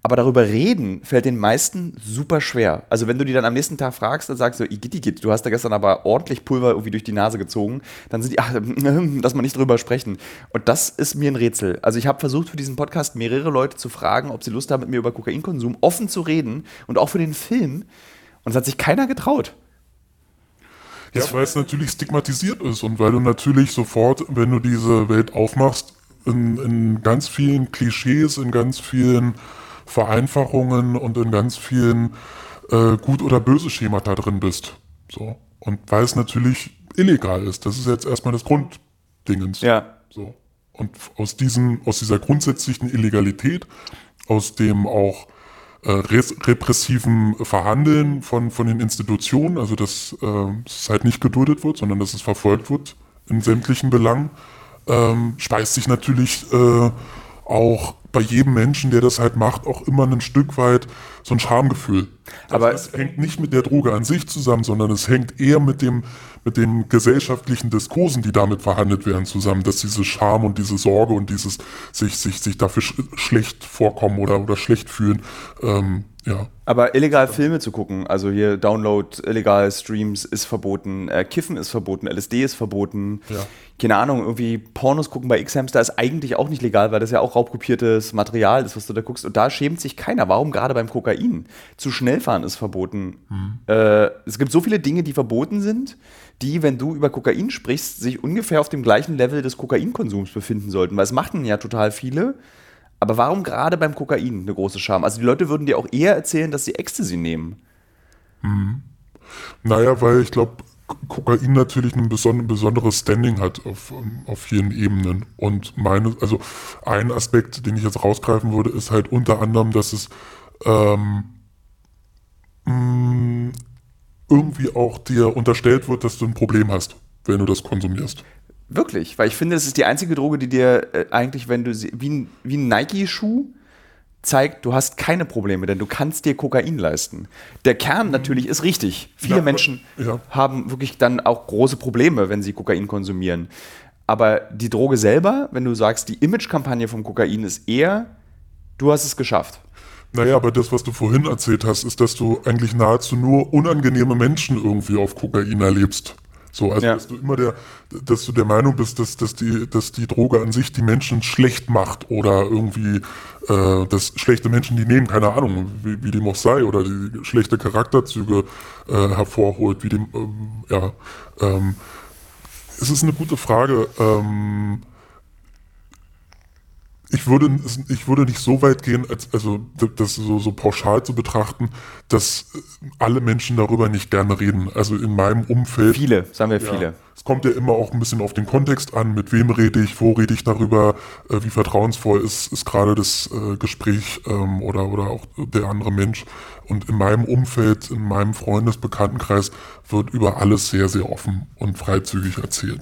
aber darüber reden fällt den meisten super schwer. Also wenn du die dann am nächsten Tag fragst, dann sagst du, Igitt, du hast da gestern aber ordentlich Pulver irgendwie durch die Nase gezogen, dann sind die, ach, *laughs* lass mal nicht drüber sprechen. Und das ist mir ein Rätsel. Also ich habe versucht für diesen Podcast mehrere Leute zu fragen, ob sie Lust haben, mit mir über Kokainkonsum offen zu reden und auch für den Film. Und es hat sich keiner getraut. Ja, weil es natürlich stigmatisiert ist und weil du natürlich sofort, wenn du diese Welt aufmachst, in, in ganz vielen Klischees, in ganz vielen Vereinfachungen und in ganz vielen äh, gut oder böse Schemata drin bist. So. Und weil es natürlich illegal ist. Das ist jetzt erstmal das Grunddingens. Ja. So. Und aus, diesem, aus dieser grundsätzlichen Illegalität, aus dem auch äh, repressiven Verhandeln von, von den Institutionen, also dass äh, es halt nicht geduldet wird, sondern dass es verfolgt wird in sämtlichen Belangen, ähm, speist sich natürlich äh, auch bei jedem Menschen, der das halt macht, auch immer ein Stück weit so ein Schamgefühl. Aber- also es hängt nicht mit der Droge an sich zusammen, sondern es hängt eher mit dem mit den gesellschaftlichen Diskursen, die damit verhandelt werden, zusammen, dass diese Scham und diese Sorge und dieses sich sich sich dafür sch schlecht vorkommen oder oder schlecht fühlen, ähm, ja, Aber illegal Filme zu gucken, also hier Download, illegal Streams ist verboten, äh, Kiffen ist verboten, LSD ist verboten. Ja. Keine Ahnung, irgendwie Pornos gucken bei X-Hamster ist eigentlich auch nicht legal, weil das ja auch raubkopiertes Material ist, was du da guckst. Und da schämt sich keiner. Warum gerade beim Kokain? Zu schnell fahren ist verboten. Äh, es gibt so viele Dinge, die verboten sind, die, wenn du über Kokain sprichst, sich ungefähr auf dem gleichen Level des Kokainkonsums befinden sollten. Weil es machen ja total viele. Aber warum gerade beim Kokain eine große Scham? Also die Leute würden dir auch eher erzählen, dass sie Ecstasy nehmen. Naja, weil ich glaube, Kokain natürlich ein beson besonderes Standing hat auf, ähm, auf vielen Ebenen. Und meine, also ein Aspekt, den ich jetzt rausgreifen würde, ist halt unter anderem, dass es ähm, mh, irgendwie auch dir unterstellt wird, dass du ein Problem hast, wenn du das konsumierst. Wirklich, weil ich finde, das ist die einzige Droge, die dir äh, eigentlich, wenn du sie, wie ein, wie ein Nike-Schuh zeigt, du hast keine Probleme, denn du kannst dir Kokain leisten. Der Kern natürlich ist richtig. Viele Ja, Menschen ja. haben wirklich dann auch große Probleme, wenn sie Kokain konsumieren. Aber die Droge selber, wenn du sagst, die Image-Kampagne vom Kokain ist eher, du hast es geschafft. Naja, aber das, was du vorhin erzählt hast, ist, dass du eigentlich nahezu nur unangenehme Menschen irgendwie auf Kokain erlebst. So, also Ja. dass du immer der, dass du der Meinung bist, dass, dass die, dass die Droge an sich die Menschen schlecht macht oder irgendwie, äh, dass schlechte Menschen die nehmen, keine Ahnung, wie, wie dem auch sei, oder die schlechte Charakterzüge äh, hervorholt, wie dem, ähm, ja, ähm, es ist eine gute Frage. Ähm, ich würde, ich würde nicht so weit gehen, als, also das so, so pauschal zu betrachten, dass äh, alle Menschen darüber nicht gerne reden. Also in meinem Umfeld. Viele, sagen wir Ja. viele. Es kommt ja immer auch ein bisschen auf den Kontext an, mit wem rede ich, wo rede ich darüber, äh, wie vertrauensvoll ist, ist gerade das äh, Gespräch ähm, oder, oder auch der andere Mensch. Und in meinem Umfeld, in meinem Freundesbekanntenkreis wird über alles sehr, sehr offen und freizügig erzählt.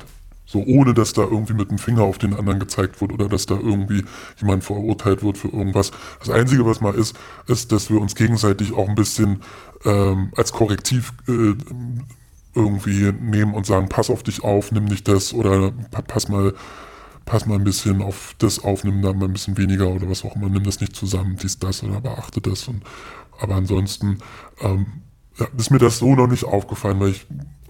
So ohne dass da irgendwie mit dem Finger auf den anderen gezeigt wird oder dass da irgendwie jemand verurteilt wird für irgendwas. Das Einzige, was mal ist, ist, dass wir uns gegenseitig auch ein bisschen ähm, als Korrektiv äh, irgendwie nehmen und sagen, pass auf dich auf, nimm nicht das oder pa- pass mal, pass mal ein bisschen auf das auf, nimm da mal ein bisschen weniger oder was auch immer, nimm das nicht zusammen, dies, das oder beachte das. Und, aber ansonsten ähm, ja, ist mir das so noch nicht aufgefallen, weil ich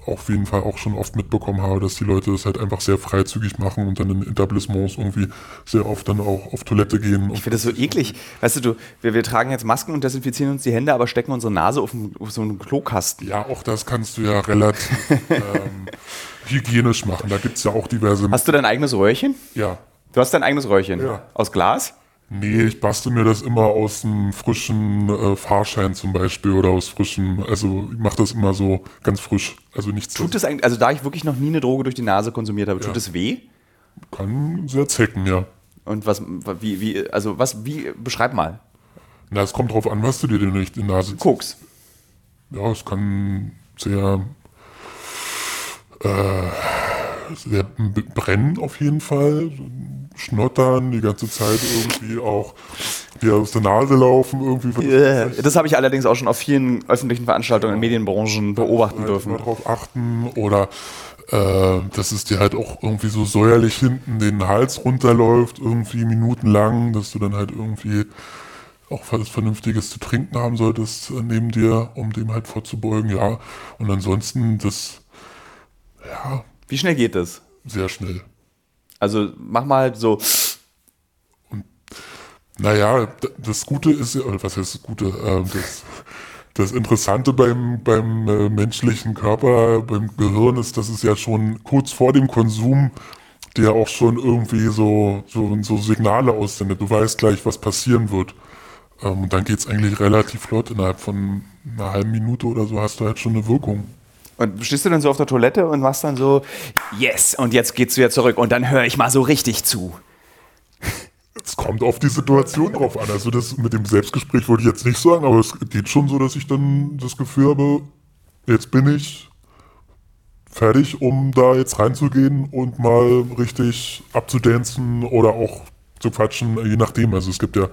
auf jeden Fall auch schon oft mitbekommen habe, dass die Leute das halt einfach sehr freizügig machen und dann in Etablissements irgendwie sehr oft dann auch auf Toilette gehen. Ich finde das so eklig. Weißt du, du wir, wir tragen jetzt Masken und desinfizieren uns die Hände, aber stecken unsere Nase auf, einen- auf so einen Klokasten. ja, auch das kannst du ja relativ ähm, *laughs* hygienisch machen. Da gibt's ja auch diverse. Hast du dein eigenes Röhrchen? ja, Du hast dein eigenes Röhrchen. Ja. Aus Glas? Nee, ich bastel mir das immer aus einem frischen äh, Fahrschein zum Beispiel oder aus frischem, also ich mache das immer so ganz frisch. Also nichts, Tut es eigentlich, also da ich wirklich noch nie eine Droge durch die Nase konsumiert habe, tut Ja. es weh? kann sehr zecken, ja. Und was, wie, wie, also was, wie, beschreib mal. Na, es kommt drauf an, was du dir denn nicht in die Nase ziehst. Koks. Ja, es kann sehr, äh, sehr brennen auf jeden Fall, schnottern, die ganze Zeit irgendwie auch dir aus der Nase laufen, irgendwie. Das habe ich allerdings auch schon auf vielen öffentlichen Veranstaltungen in Medienbranchen beobachten halt dürfen. drauf achten oder äh, dass es dir halt auch irgendwie so säuerlich hinten den Hals runterläuft, irgendwie minutenlang, dass du dann halt irgendwie auch was Vernünftiges zu trinken haben solltest äh, neben dir, um dem halt vorzubeugen, ja. Und ansonsten das, ja, Wie schnell geht das? sehr schnell. Also mach mal so. Naja, das Gute ist, oder was heißt das Gute? Ähm, das, das Interessante beim, beim äh, menschlichen Körper, beim Gehirn ist, dass es ja schon kurz vor dem Konsum dir auch schon irgendwie so, so, so Signale aussendet. Du weißt gleich, was passieren wird. Ähm, und dann geht's eigentlich relativ flott. Innerhalb von einer halben Minute oder so hast du halt schon eine Wirkung. Und stehst du dann so auf der Toilette und machst dann so, yes, und jetzt geht's wieder zurück und dann höre ich mal so richtig zu. Es kommt auf die Situation drauf an. Also das mit dem Selbstgespräch wollte ich jetzt nicht sagen, aber es geht schon so, dass ich dann das Gefühl habe, jetzt bin ich fertig, um da jetzt reinzugehen und mal richtig abzudancen oder auch zu quatschen, je nachdem. Also es gibt ja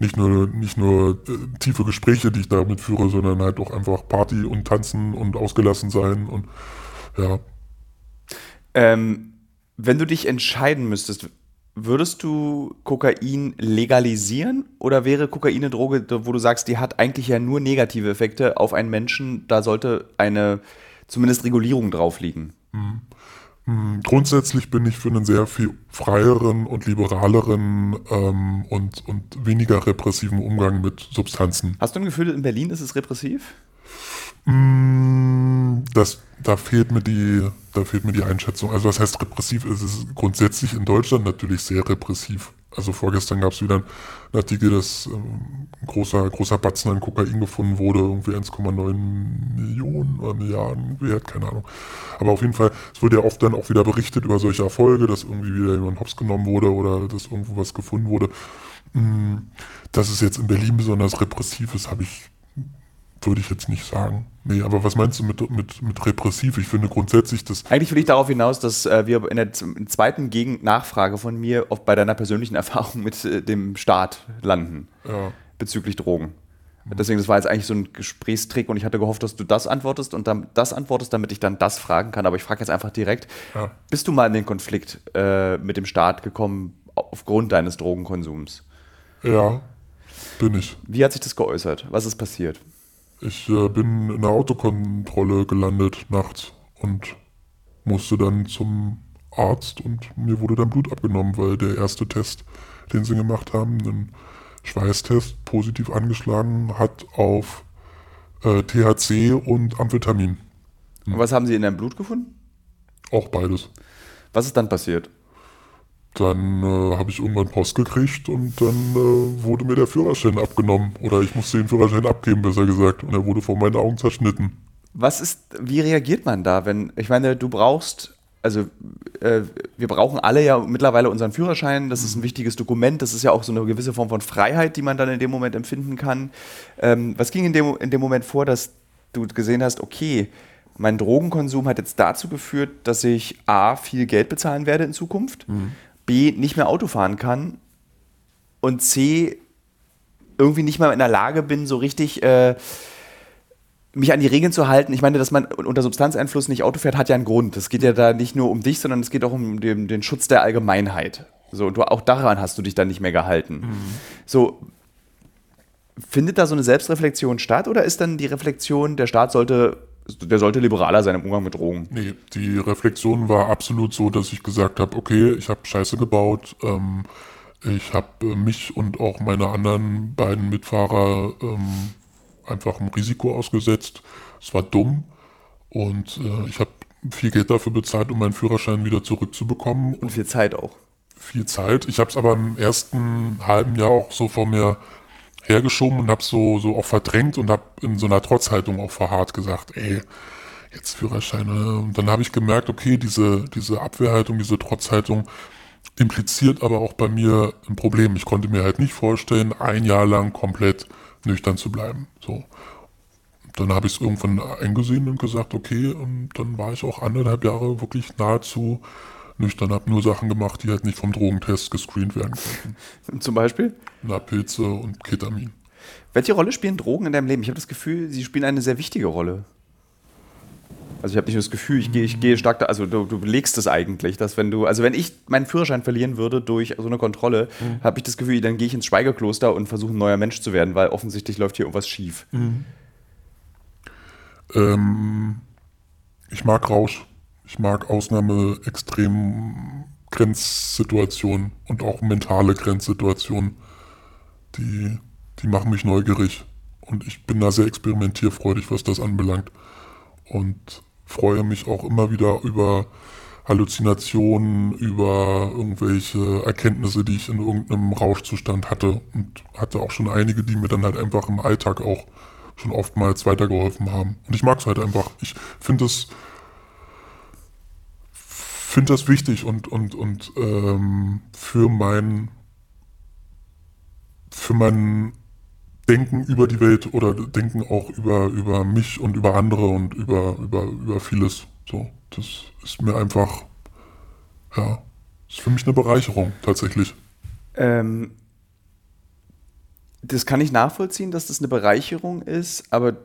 nicht nur, nicht nur äh, tiefe Gespräche, die ich damit führe, sondern halt auch einfach Party und Tanzen und ausgelassen sein und ja. Ähm, wenn du dich entscheiden müsstest, würdest du Kokain legalisieren oder wäre Kokain eine Droge, wo du sagst, die hat eigentlich ja nur negative Effekte auf einen Menschen, da sollte eine zumindest Regulierung drauf liegen? Grundsätzlich bin ich für einen sehr viel freieren und liberaleren ähm, und, und weniger repressiven Umgang mit Substanzen. Hast du ein Gefühl, in Berlin ist es repressiv? Mm, Das, da fehlt mir die, da fehlt mir die Einschätzung. Also was heißt repressiv? Es ist grundsätzlich in Deutschland natürlich sehr repressiv. Also vorgestern gab es wieder einen Artikel, dass ähm, ein großer, großer Batzen an Kokain gefunden wurde, irgendwie 1,9 Millionen oder Milliarden wert, keine Ahnung. Aber auf jeden Fall, es wird ja oft dann auch wieder berichtet über solche Erfolge, dass irgendwie wieder jemand hops genommen wurde oder dass irgendwo was gefunden wurde. Mm, Dass es jetzt in Berlin besonders repressiv ist, habe ich würde ich jetzt nicht sagen. Nee, aber was meinst du mit, mit, mit repressiv? Ich finde grundsätzlich, dass Eigentlich will ich darauf hinaus, dass äh, wir in der zweiten Gegennachfrage von mir oft bei deiner persönlichen *laughs* Erfahrung mit äh, dem Staat landen ja, bezüglich Drogen. Deswegen, das war jetzt eigentlich so ein Gesprächstrick und ich hatte gehofft, dass du das antwortest und dann das antwortest, damit ich dann das fragen kann. Aber ich frage jetzt einfach direkt: Ja. Bist du mal in den Konflikt äh, mit dem Staat gekommen aufgrund deines Drogenkonsums? ja, bin ich. Wie hat sich das geäußert? Was ist passiert? Ich äh, bin in der Autokontrolle gelandet nachts und musste dann zum Arzt und mir wurde dann Blut abgenommen, weil der erste Test, den sie gemacht haben, ein Schweißtest, positiv angeschlagen hat auf äh, THC und Amphetamin. Und was haben Sie in deinem Blut gefunden? Auch beides. Was ist dann passiert? Dann äh, habe ich irgendwann Post gekriegt und dann äh, wurde mir der Führerschein abgenommen. Oder ich musste den Führerschein abgeben, besser gesagt. Und er wurde vor meinen Augen zerschnitten. Was ist, wie reagiert man da, wenn, ich meine, du brauchst, also äh, wir brauchen alle ja mittlerweile unseren Führerschein, das ist ein wichtiges Dokument, das ist ja auch so eine gewisse Form von Freiheit, die man dann in dem Moment empfinden kann. Ähm, was ging in dem, in dem Moment vor, dass du gesehen hast, okay, mein Drogenkonsum hat jetzt dazu geführt, dass ich A, viel Geld bezahlen werde in Zukunft, B, nicht mehr Auto fahren kann und C, irgendwie nicht mehr in der Lage bin, so richtig äh, mich an die Regeln zu halten. Ich meine, dass man unter Substanzeinfluss nicht Auto fährt, hat ja einen Grund. Es geht ja da nicht nur um dich, sondern es geht auch um den, den Schutz der Allgemeinheit. So, und du, auch daran hast du dich dann nicht mehr gehalten. So, findet da so eine Selbstreflexion statt oder ist dann die Reflexion, der Staat sollte, der sollte liberaler sein im Umgang mit Drogen? Nee, die Reflexion war absolut so, dass ich gesagt habe, okay, ich habe Scheiße gebaut, ähm, ich habe äh, mich und auch meine anderen beiden Mitfahrer ähm, einfach einem Risiko ausgesetzt. Es war dumm und äh, ich habe viel Geld dafür bezahlt, um meinen Führerschein wieder zurückzubekommen Und viel Zeit auch. viel Zeit. Ich habe es aber im ersten halben Jahr auch so vor mir hergeschoben und habe so so auch verdrängt und habe in so einer Trotzhaltung auch verharrt gesagt, ey, jetzt Führerscheine. Und dann habe ich gemerkt, okay, diese diese Abwehrhaltung, diese Trotzhaltung impliziert aber auch bei mir ein Problem. Ich konnte mir halt nicht vorstellen, ein Jahr lang komplett nüchtern zu bleiben. So. Dann habe ich es irgendwann eingesehen und gesagt, okay, und dann war ich auch anderthalb Jahre wirklich nahezu nüchtern, habe nur Sachen gemacht, die halt nicht vom Drogentest gescreent werden konnten. *laughs* Zum Beispiel? Na, Pilze und Ketamin. Welche Rolle spielen Drogen in deinem Leben? Ich habe das Gefühl, sie spielen eine sehr wichtige Rolle. Also ich habe nicht nur das Gefühl, ich gehe, ich gehe stark da, also du, du belegst es eigentlich, dass wenn du, also wenn ich meinen Führerschein verlieren würde durch so eine Kontrolle, habe ich das Gefühl, dann gehe ich ins Schweigekloster und versuche ein neuer Mensch zu werden, weil offensichtlich läuft hier irgendwas schief. Ähm, ich mag Rausch. Ich mag Ausnahme, extrem Grenzsituationen und auch mentale Grenzsituationen. Die, die machen mich neugierig. Und ich bin da sehr experimentierfreudig, was das anbelangt. Und freue mich auch immer wieder über Halluzinationen, über irgendwelche Erkenntnisse, die ich in irgendeinem Rauschzustand hatte. Und hatte auch schon einige, die mir dann halt einfach im Alltag auch schon oftmals weitergeholfen haben. Und ich mag es halt einfach. Ich finde es finde das wichtig und, und, und ähm, für mein für mein Denken über die Welt oder Denken auch über, über mich und über andere und über, über, über vieles. So, das ist mir einfach, ja, ist für mich eine Bereicherung tatsächlich. Ähm, das kann ich nachvollziehen, dass das eine Bereicherung ist, aber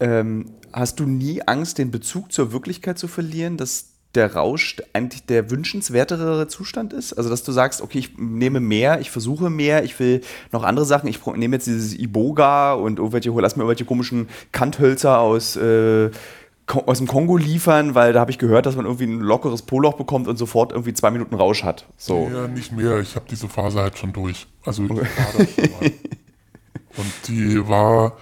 ähm, hast du nie Angst, den Bezug zur Wirklichkeit zu verlieren, dass der Rausch eigentlich der wünschenswertere Zustand ist? Also, dass du sagst, okay, ich nehme mehr, ich versuche mehr, ich will noch andere Sachen, ich nehme jetzt dieses Iboga und irgendwelche, lass mir irgendwelche komischen Kanthölzer aus, äh, aus dem Kongo liefern, weil da habe ich gehört, dass man irgendwie ein lockeres Poloch bekommt und sofort irgendwie zwei Minuten Rausch hat. So. Ja, nicht mehr. Ich habe diese Phase halt schon durch. Also ich war das schon mal. *laughs* Und die war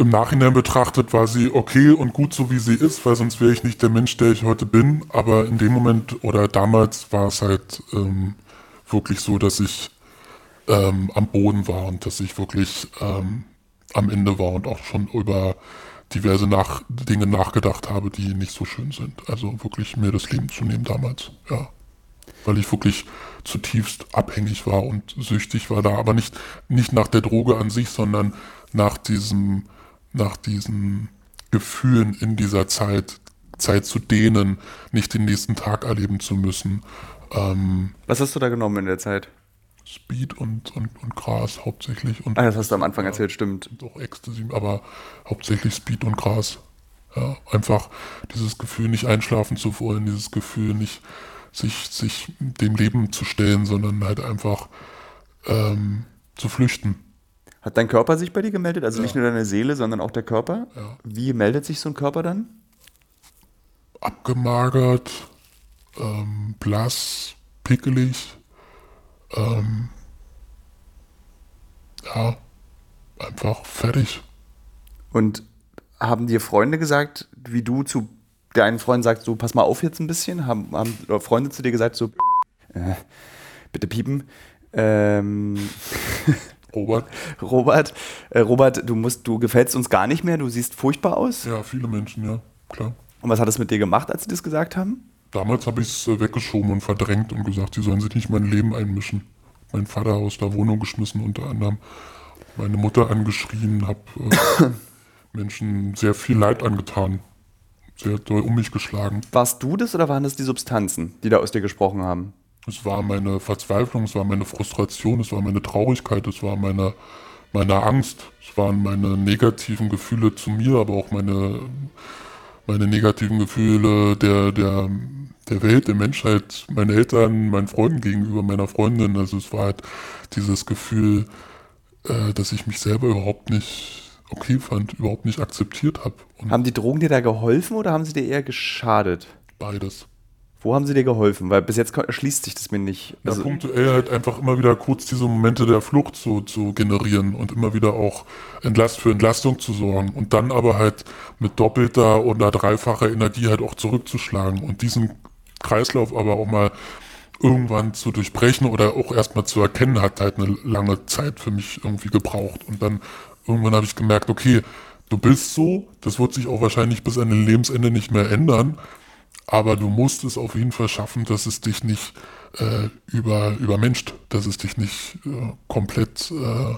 im Nachhinein betrachtet, war sie okay und gut so wie sie ist, weil sonst wäre ich nicht der Mensch, der ich heute bin. Aber in dem Moment oder damals war es halt ähm, wirklich so, dass ich ähm, am Boden war und dass ich wirklich ähm, am Ende war und auch schon über diverse nach Dinge nachgedacht habe, die nicht so schön sind. Also wirklich mir das Leben zu nehmen damals, ja. Weil ich wirklich zutiefst abhängig war und süchtig war da, aber nicht, nicht nach der Droge an sich, sondern nach diesem, nach diesen Gefühlen in dieser Zeit, Zeit zu dehnen, nicht den nächsten Tag erleben zu müssen. Ähm, Was hast du da genommen in der Zeit? Speed und, und, und Gras hauptsächlich und Ah, das hast du am Anfang erzählt, stimmt. doch Ecstasy, aber hauptsächlich Speed und Gras. Ja, einfach dieses Gefühl, nicht einschlafen zu wollen, dieses Gefühl, nicht sich, sich dem Leben zu stellen, sondern halt einfach ähm, zu flüchten. Hat dein Körper sich bei dir gemeldet? Also Ja. nicht nur deine Seele, sondern auch der Körper? Ja. Wie meldet sich so ein Körper dann? abgemagert, ähm, blass, pickelig. Ähm, ja, einfach fertig. Und haben dir Freunde gesagt, wie du zu deinen Freunden sagst, so pass mal auf jetzt ein bisschen? Haben, haben Freunde zu dir gesagt, so äh, bitte piepen? Ähm, Robert? Robert, äh, Robert, du musst, du gefällst uns gar nicht mehr, du siehst furchtbar aus. Ja, viele Menschen, ja, klar. Und was hat es mit dir gemacht, als sie das gesagt haben? Damals habe ich es äh, weggeschoben und verdrängt und gesagt, sie sollen sich nicht in mein Leben einmischen. Mein Vater aus der Wohnung geschmissen unter anderem. Meine Mutter angeschrien, habe äh, *laughs* Menschen sehr viel Leid angetan. Sehr doll um mich geschlagen. Warst du das oder waren das die Substanzen, die da aus dir gesprochen haben? Es war meine Verzweiflung, es war meine Frustration, es war meine Traurigkeit, es war meine, meine Angst, es waren meine negativen Gefühle zu mir, aber auch meine, meine negativen Gefühle der, der, der Welt, der Menschheit, meinen Eltern, meinen Freunden gegenüber, meiner Freundin. Also es war halt dieses Gefühl, äh, dass ich mich selber überhaupt nicht okay fand, überhaupt nicht akzeptiert habe. Haben die Drogen dir da geholfen oder haben sie dir eher geschadet? Beides. Wo haben sie dir geholfen? Weil bis jetzt erschließt sich das mir nicht. Also ja, punktuell halt einfach immer wieder kurz diese Momente der Flucht zu, zu generieren und immer wieder auch Entlast für Entlastung zu sorgen und dann aber halt mit doppelter oder dreifacher Energie halt auch zurückzuschlagen und diesen Kreislauf aber auch mal irgendwann zu durchbrechen oder auch erstmal zu erkennen, hat halt eine lange Zeit für mich irgendwie gebraucht. Und dann irgendwann habe ich gemerkt, okay, du bist so, das wird sich auch wahrscheinlich bis an dein Lebensende nicht mehr ändern, aber du musst es auf jeden Fall schaffen, dass es dich nicht äh, über, übermenscht, dass es dich nicht äh, komplett äh,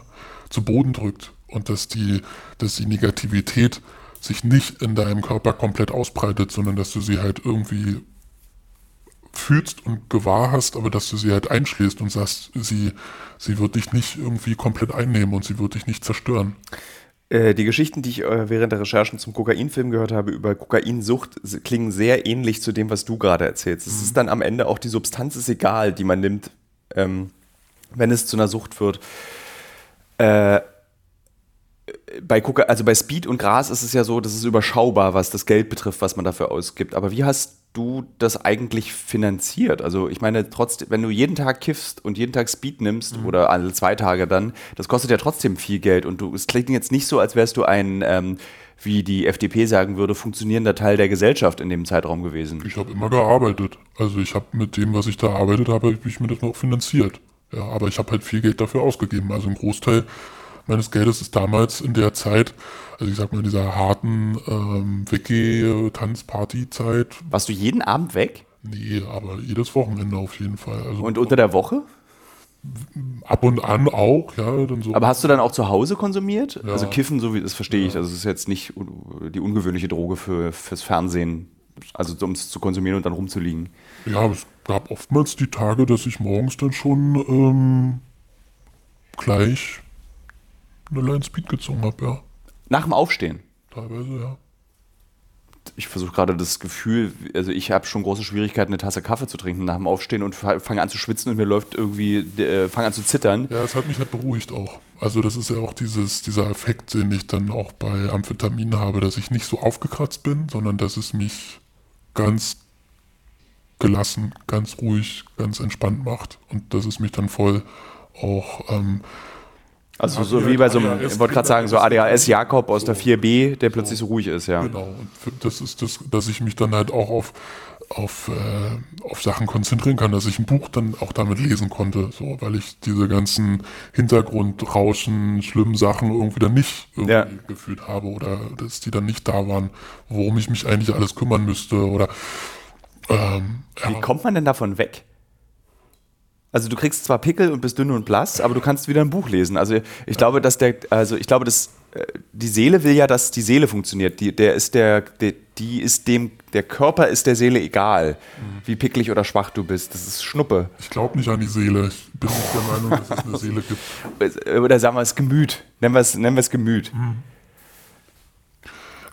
zu Boden drückt und dass die, dass die Negativität sich nicht in deinem Körper komplett ausbreitet, sondern dass du sie halt irgendwie fühlst und gewahr hast, aber dass du sie halt einschließt und sagst, sie, sie wird dich nicht irgendwie komplett einnehmen und sie wird dich nicht zerstören. Äh, die Geschichten, die ich äh, während der Recherchen zum Kokainfilm gehört habe über Kokainsucht, klingen sehr ähnlich zu dem, was du gerade erzählst. Es mhm. ist dann am Ende auch die Substanz ist egal, die man nimmt, ähm, wenn es zu einer Sucht wird. Äh, bei Coca also bei Speed und Gras ist es ja so, das ist überschaubar, was das Geld betrifft, was man dafür ausgibt. Aber wie hast du das eigentlich finanziert? Also ich meine, trotzdem, wenn du jeden Tag kiffst und jeden Tag Speed nimmst mhm. oder alle zwei Tage dann, das kostet ja trotzdem viel Geld und du, es klingt jetzt nicht so, als wärst du ein, ähm, wie die FDP sagen würde, funktionierender Teil der Gesellschaft in dem Zeitraum gewesen. Ich habe immer gearbeitet. Also ich habe mit dem, was ich da arbeitet habe, habe ich mir das noch finanziert. Ja, aber ich habe halt viel Geld dafür ausgegeben. Also ein Großteil meines Geldes ist damals in der Zeit, also ich sag mal in dieser harten ähm, Wegge-Tanzparty-Zeit. Warst du jeden Abend weg? Nee, aber jedes Wochenende auf jeden Fall. Also und unter der Woche? Ab und an auch, ja. Dann so. Aber hast du dann auch zu Hause konsumiert? Ja. Also Kiffen, so wie das verstehe ich. Also es ist jetzt nicht die ungewöhnliche Droge für, fürs Fernsehen, also um es zu konsumieren und dann rumzuliegen. Ja, es gab oftmals die Tage, dass ich morgens dann schon ähm, gleich eine Line Speed gezogen habe, ja. Nach dem Aufstehen? Teilweise, ja. Ich versuche gerade das Gefühl, also ich habe schon große Schwierigkeiten, eine Tasse Kaffee zu trinken nach dem Aufstehen und fange an zu schwitzen und mir läuft irgendwie, äh, fange an zu zittern. Ja, es hat mich halt beruhigt auch. Also das ist ja auch dieses, dieser Effekt, den ich dann auch bei Amphetamin habe, dass ich nicht so aufgekratzt bin, sondern dass es mich ganz gelassen, ganz ruhig, ganz entspannt macht und dass es mich dann voll auch ähm, also so wie bei so einem, ich wollte gerade sagen, so ADHS Jakob aus der 4b, der plötzlich so ruhig ist, ja. Genau, und das ist das, dass ich mich dann halt auch auf, auf, äh, auf Sachen konzentrieren kann, dass ich ein Buch dann auch damit lesen konnte, so, weil ich diese ganzen Hintergrundrauschen, schlimmen Sachen irgendwie dann nicht irgendwie ja. gefühlt habe oder dass die dann nicht da waren, worum ich mich eigentlich alles kümmern müsste oder ähm, Wie kommt man denn davon weg? Also du kriegst zwar Pickel und bist dünn und blass, aber du kannst wieder ein Buch lesen. Also ich glaube, dass der, also ich glaube, dass äh, die Seele will ja, dass die Seele funktioniert. Die, der ist der, der, die ist dem, der Körper ist der Seele egal, mhm. wie picklig oder schwach du bist. Das ist Schnuppe. Ich glaube nicht an die Seele. Ich bin nicht der Meinung, dass es eine *laughs* Seele gibt. Oder sagen wir es Gemüt. Nennen wir es, nennen wir es Gemüt. Mhm.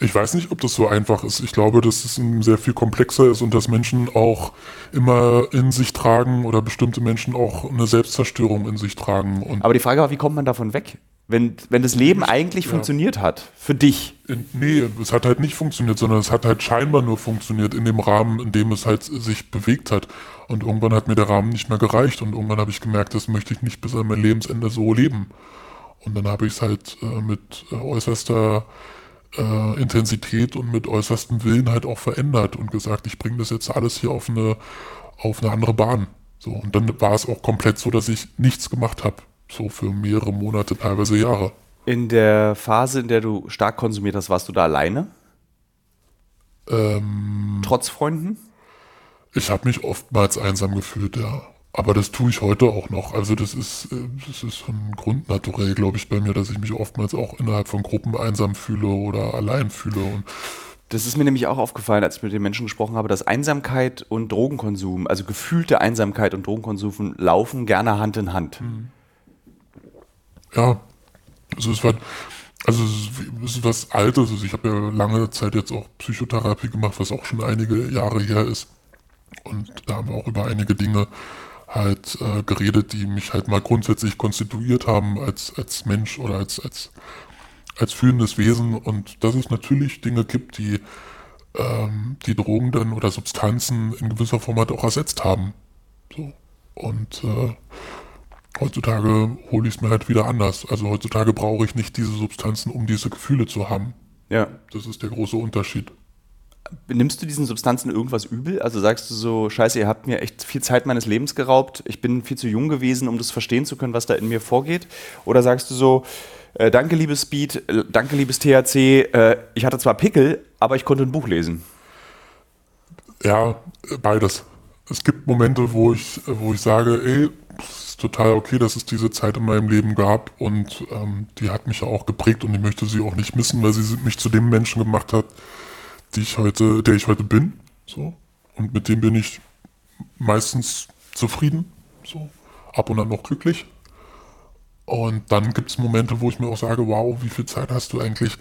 Ich weiß nicht, ob das so einfach ist. Ich glaube, dass es sehr viel komplexer ist und dass Menschen auch immer in sich tragen oder bestimmte Menschen auch eine Selbstzerstörung in sich tragen. Und Aber die Frage war, wie kommt man davon weg? Wenn, wenn das Leben eigentlich ja. funktioniert hat, für dich. In, nee, es hat halt nicht funktioniert, sondern es hat halt scheinbar nur funktioniert in dem Rahmen, in dem es halt sich bewegt hat. Und irgendwann hat mir der Rahmen nicht mehr gereicht und irgendwann habe ich gemerkt, das möchte ich nicht bis an mein Lebensende so leben. Und dann habe ich es halt äh, mit äh, äußerster äh, Intensität und mit äußerstem Willen halt auch verändert und gesagt, ich bringe das jetzt alles hier auf eine, auf eine andere Bahn. So, und dann war es auch komplett so, dass ich nichts gemacht habe. So für mehrere Monate, teilweise Jahre. In der Phase, in der du stark konsumiert hast, warst du da alleine? Ähm, Trotz Freunden? Ich habe mich oftmals einsam gefühlt, ja. Aber das tue ich heute auch noch. Also das ist, äh, das ist ein Grundnaturell, glaube ich, bei mir, dass ich mich oftmals auch innerhalb von Gruppen einsam fühle oder allein fühle. Und das ist mir nämlich auch aufgefallen, als ich mit den Menschen gesprochen habe, dass Einsamkeit und Drogenkonsum, also gefühlte Einsamkeit und Drogenkonsum laufen gerne Hand in Hand. Mhm. Ja, also es war, also es ist was Altes. Also ich habe ja lange Zeit jetzt auch Psychotherapie gemacht, was auch schon einige Jahre her ist. Und da haben wir auch über einige Dinge halt äh, geredet, die mich halt mal grundsätzlich konstituiert haben als, als Mensch oder als, als, als fühlendes Wesen. Und dass es natürlich Dinge gibt, die ähm, die Drogen dann oder Substanzen in gewisser Form halt auch ersetzt haben. So. Und äh, heutzutage hole ich es mir halt wieder anders. Also heutzutage brauche ich nicht diese Substanzen, um diese Gefühle zu haben. Ja. Das ist der große Unterschied nimmst du diesen Substanzen irgendwas übel? Also sagst du so, scheiße, ihr habt mir echt viel Zeit meines Lebens geraubt, ich bin viel zu jung gewesen, um das verstehen zu können, was da in mir vorgeht? Oder sagst du so, äh, danke liebes Speed, äh, danke liebes THC, äh, ich hatte zwar Pickel, aber ich konnte ein Buch lesen? Ja, beides. Es gibt Momente, wo ich, wo ich sage, ey, es ist total okay, dass es diese Zeit in meinem Leben gab und ähm, die hat mich auch geprägt und ich möchte sie auch nicht missen, weil sie mich zu dem Menschen gemacht hat, die ich heute, der ich heute bin. So. Und mit dem bin ich meistens zufrieden. So. Ab und an noch glücklich. Und dann gibt es Momente, wo ich mir auch sage, wow, wie viel Zeit hast du eigentlich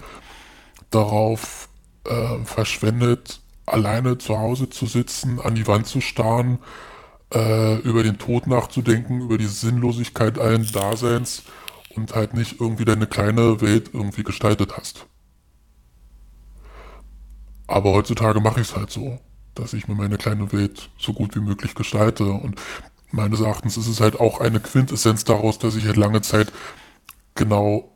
darauf äh, verschwendet, alleine zu Hause zu sitzen, an die Wand zu starren, äh, über den Tod nachzudenken, über die Sinnlosigkeit allen Daseins und halt nicht irgendwie deine kleine Welt irgendwie gestaltet hast. Aber heutzutage mache ich es halt so, dass ich mir meine kleine Welt so gut wie möglich gestalte. Und meines Erachtens ist es halt auch eine Quintessenz daraus, dass ich halt lange Zeit genau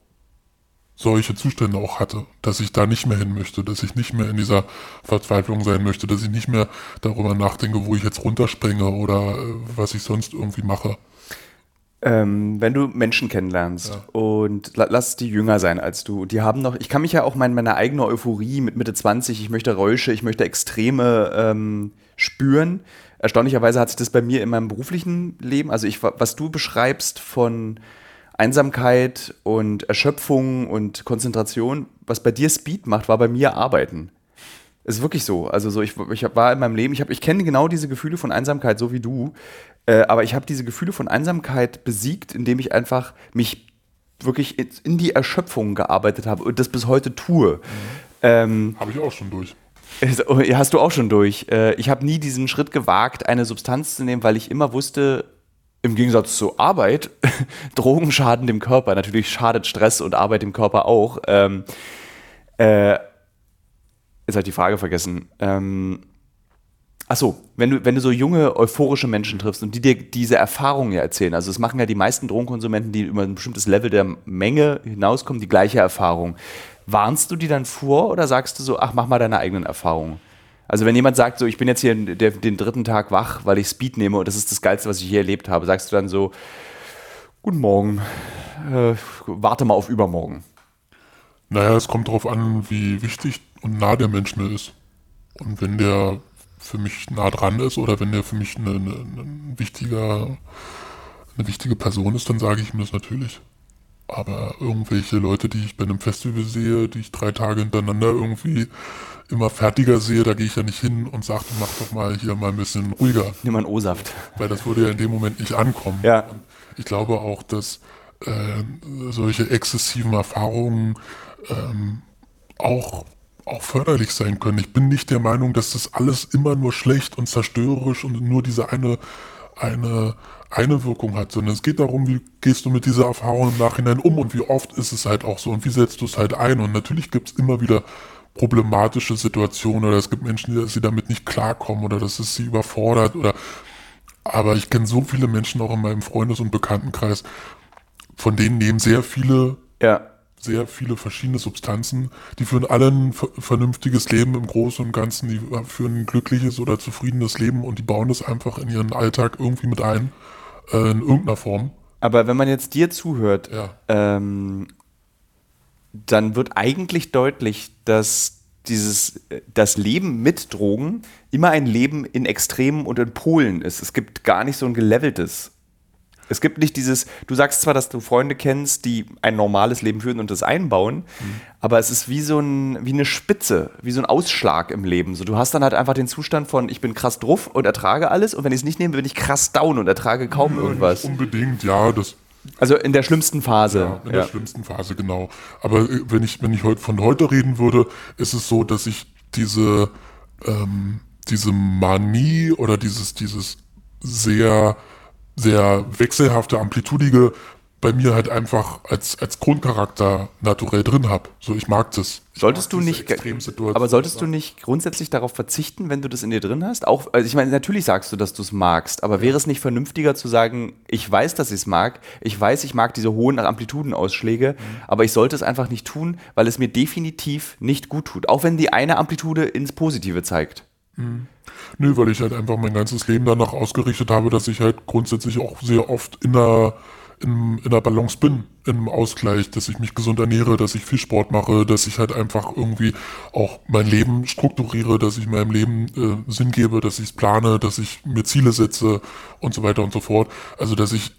solche Zustände auch hatte, dass ich da nicht mehr hin möchte, dass ich nicht mehr in dieser Verzweiflung sein möchte, dass ich nicht mehr darüber nachdenke, wo ich jetzt runterspringe oder äh, was ich sonst irgendwie mache. Ähm, wenn du Menschen kennenlernst ja. und la lass die jünger sein als du, die haben noch, ich kann mich ja auch mein, meine eigene Euphorie mit Mitte 20, ich möchte Räusche, ich möchte Extreme ähm, spüren. Erstaunlicherweise hat sich das bei mir in meinem beruflichen Leben, also ich, was du beschreibst von Einsamkeit und Erschöpfung und Konzentration, was bei dir Speed macht, war bei mir Arbeiten. Ist wirklich so. Also so, ich, ich war in meinem Leben, ich, ich kenne genau diese Gefühle von Einsamkeit, so wie du. Äh, aber ich habe diese Gefühle von Einsamkeit besiegt, indem ich einfach mich wirklich in die Erschöpfung gearbeitet habe und das bis heute tue. Mhm. Ähm, habe ich auch schon durch. Oh, hast du auch schon durch. Äh, ich habe nie diesen Schritt gewagt, eine Substanz zu nehmen, weil ich immer wusste, im Gegensatz zur Arbeit, *laughs* Drogen schaden dem Körper. Natürlich schadet Stress und Arbeit dem Körper auch. Ähm, äh, jetzt habe ich die Frage vergessen. Ähm, Ach so, wenn du, wenn du so junge, euphorische Menschen triffst und die dir diese Erfahrungen ja erzählen, also das machen ja die meisten Drogenkonsumenten, die über ein bestimmtes Level der Menge hinauskommen, die gleiche Erfahrung. Warnst du die dann vor oder sagst du so, ach, mach mal deine eigenen Erfahrungen? Also wenn jemand sagt, so, ich bin jetzt hier der, den dritten Tag wach, weil ich Speed nehme und das ist das Geilste, was ich je erlebt habe, sagst du dann so, guten Morgen, äh, warte mal auf übermorgen. Naja, es kommt darauf an, wie wichtig und nah der Mensch mir ist. Und wenn der für mich nah dran ist oder wenn der für mich eine, eine, eine, wichtiger, eine wichtige Person ist, dann sage ich ihm das natürlich. Aber irgendwelche Leute, die ich bei einem Festival sehe, die ich drei Tage hintereinander irgendwie immer fertiger sehe, da gehe ich ja nicht hin und sage, mach doch mal hier mal ein bisschen ruhiger. Nimm mal einen O-Saft. Weil das würde ja in dem Moment nicht ankommen. Ja. Ich glaube auch, dass äh, solche exzessiven Erfahrungen ähm, auch auch förderlich sein können. Ich bin nicht der Meinung, dass das alles immer nur schlecht und zerstörerisch und nur diese eine eine, eine Wirkung hat, sondern es geht darum, wie gehst du mit dieser Erfahrung im Nachhinein um und wie oft ist es halt auch so und wie setzt du es halt ein. Und natürlich gibt es immer wieder problematische Situationen oder es gibt Menschen, die, die damit nicht klarkommen oder dass es sie überfordert oder aber ich kenne so viele Menschen auch in meinem Freundes- und Bekanntenkreis, von denen nehmen sehr viele Ja. Sehr viele verschiedene Substanzen, die führen alle ein ver- vernünftiges Leben im Großen und Ganzen, die führen ein glückliches oder zufriedenes Leben und die bauen das einfach in ihren Alltag irgendwie mit ein, äh, in irgendeiner Form. Aber wenn man jetzt dir zuhört, Ja. ähm, dann wird eigentlich deutlich, dass dieses, das Leben mit Drogen immer ein Leben in Extremen und in Polen ist. Es gibt gar nicht so ein geleveltes. Es gibt nicht dieses, du sagst zwar, dass du Freunde kennst, die ein normales Leben führen und das einbauen, aber es ist wie so ein, wie eine Spitze, wie so ein Ausschlag im Leben. So, du hast dann halt einfach den Zustand von, ich bin krass drauf und ertrage alles und wenn ich es nicht nehme, bin ich krass down und ertrage kaum irgendwas. Unbedingt, ja, das Also in der schlimmsten Phase. Ja, in der schlimmsten Phase, genau. Aber äh, wenn ich, wenn ich heute von heute reden würde, ist es so, dass ich diese, ähm, diese Manie oder dieses, dieses sehr, sehr wechselhafte, amplitudige bei mir halt einfach als, als Grundcharakter naturell drin habe. So, ich mag das. Ich Solltest mag du nicht, aber solltest du nicht grundsätzlich darauf verzichten, wenn du das in dir drin hast? Auch, also ich meine, natürlich sagst du, dass du es magst, aber wäre es nicht vernünftiger zu sagen, ich weiß, dass ich es mag, ich weiß, ich mag diese hohen Amplitudenausschläge, aber ich sollte es einfach nicht tun, weil es mir definitiv nicht gut tut, auch wenn die eine Amplitude ins Positive zeigt. Nö, weil ich halt einfach mein ganzes Leben danach ausgerichtet habe, dass ich halt grundsätzlich auch sehr oft in der, in, in der Balance bin, im Ausgleich, dass ich mich gesund ernähre, dass ich viel Sport mache, dass ich halt einfach irgendwie auch mein Leben strukturiere, dass ich meinem Leben äh, Sinn gebe, dass ich es plane, dass ich mir Ziele setze und so weiter und so fort. Also, dass ich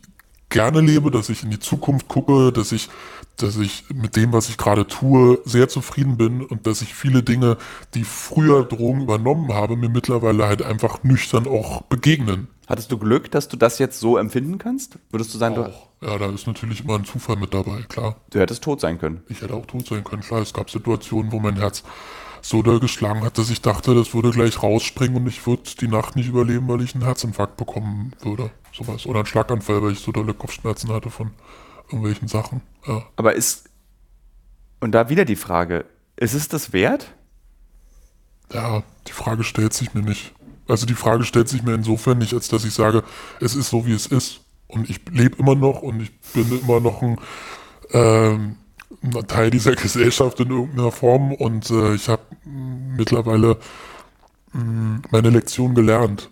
gerne lebe, dass ich in die Zukunft gucke, dass ich, dass ich mit dem, was ich gerade tue, sehr zufrieden bin und dass ich viele Dinge, die früher Drogen übernommen habe, mir mittlerweile halt einfach nüchtern auch begegnen. Hattest du Glück, dass du das jetzt so empfinden kannst? Würdest du sagen, du, Auch. Ja, da ist natürlich immer ein Zufall mit dabei, klar. du hättest tot sein können? Ich hätte auch tot sein können, klar. Es gab Situationen, wo mein Herz so doll geschlagen hat, dass ich dachte, das würde gleich rausspringen und ich würde die Nacht nicht überleben, weil ich einen Herzinfarkt bekommen würde. Sowas. Oder einen Schlaganfall, weil ich so dolle Kopfschmerzen hatte von irgendwelchen Sachen. Ja. Aber ist, und da wieder die Frage, ist es das wert? Ja, die Frage stellt sich mir nicht. Also die Frage stellt sich mir insofern nicht, als dass ich sage, es ist so, wie es ist. Und ich lebe immer noch und ich bin immer noch ein, ähm, ein Teil dieser *laughs* Gesellschaft in irgendeiner Form und äh, ich habe mittlerweile mh, meine Lektion gelernt.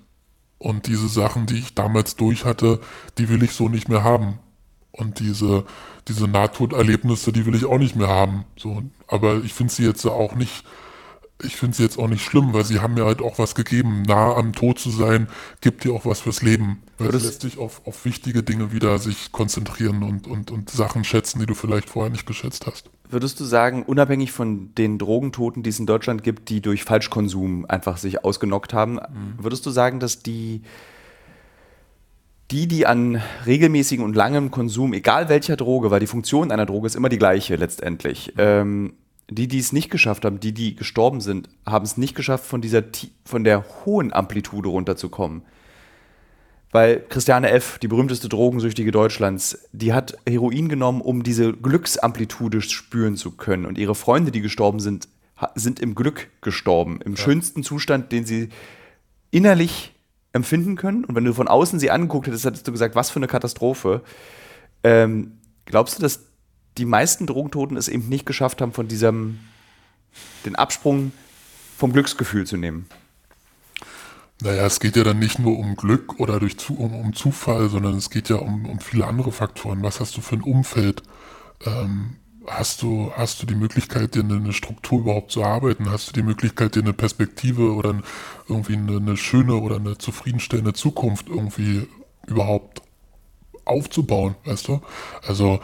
Und diese Sachen, die ich damals durch hatte, die will ich so nicht mehr haben. Und diese, diese Nahtoderlebnisse, die will ich auch nicht mehr haben. So, aber ich finde sie jetzt auch nicht, ich finde sie jetzt auch nicht schlimm, weil sie haben mir halt auch was gegeben. Nah am Tod zu sein, gibt dir auch was fürs Leben. Weil es lässt dich auf, auf wichtige Dinge wieder sich konzentrieren und, und, und Sachen schätzen, die du vielleicht vorher nicht geschätzt hast. Würdest du sagen, unabhängig von den Drogentoten, die es in Deutschland gibt, die durch Falschkonsum einfach sich ausgenockt haben, würdest du sagen, dass die, die, die an regelmäßigem und langem Konsum, egal welcher Droge, weil die Funktion einer Droge ist immer die gleiche letztendlich, ähm, die, die es nicht geschafft haben, die, die gestorben sind, haben es nicht geschafft, von dieser, von der hohen Amplitude runterzukommen. Weil Christiane F., die berühmteste Drogensüchtige Deutschlands, die hat Heroin genommen, um diese Glücksamplitude spüren zu können. Und ihre Freunde, die gestorben sind, sind im Glück gestorben. Im schönsten Zustand, den sie innerlich empfinden können. Und wenn du von außen sie angeguckt hättest, hättest du gesagt, was für eine Katastrophe. Ähm, glaubst du, dass die meisten Drogentoten es eben nicht geschafft haben, von diesem, den Absprung vom Glücksgefühl zu nehmen? Naja, es geht ja dann nicht nur um Glück oder durch zu, um, um Zufall, sondern es geht ja um, um viele andere Faktoren. Was hast du für ein Umfeld? Ähm, hast, du, hast du die Möglichkeit, dir eine, Struktur überhaupt zu arbeiten? Hast du die Möglichkeit, dir eine Perspektive oder irgendwie eine, eine schöne oder eine zufriedenstellende Zukunft irgendwie überhaupt aufzubauen, weißt du? Also,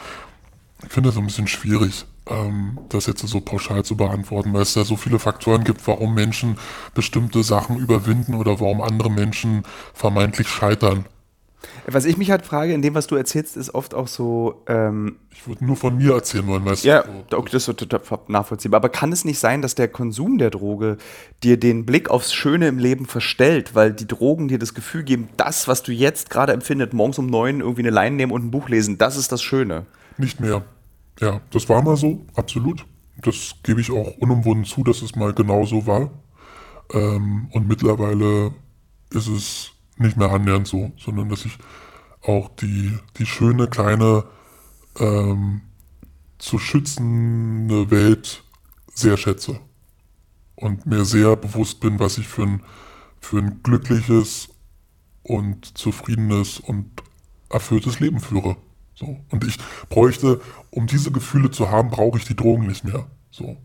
ich finde so ein bisschen schwierig, ähm, das jetzt so pauschal zu beantworten, weil es da so viele Faktoren gibt, warum Menschen bestimmte Sachen überwinden oder warum andere Menschen vermeintlich scheitern. Was ich mich halt frage, in dem, was du erzählst, ist oft auch so. Ähm, ich würde nur von mir erzählen wollen, weißt ja, du? Ja, okay, das wird total nachvollziehbar. Aber kann es nicht sein, dass der Konsum der Droge dir den Blick aufs Schöne im Leben verstellt, weil die Drogen dir das Gefühl geben, das, was du jetzt gerade empfindest, morgens um neun irgendwie eine Leine nehmen und ein Buch lesen, das ist das Schöne? Nicht mehr. Ja, das war mal so, absolut. Das gebe ich auch unumwunden zu, dass es mal genau so war. Ähm, und mittlerweile ist es nicht mehr annähernd so, sondern dass ich auch die, die schöne, kleine, ähm, zu schützende Welt sehr schätze. Und mir sehr bewusst bin, was ich für ein, für ein glückliches und zufriedenes und erfülltes Leben führe. So. Und ich bräuchte, um diese Gefühle zu haben, brauche ich die Drogen nicht mehr. So.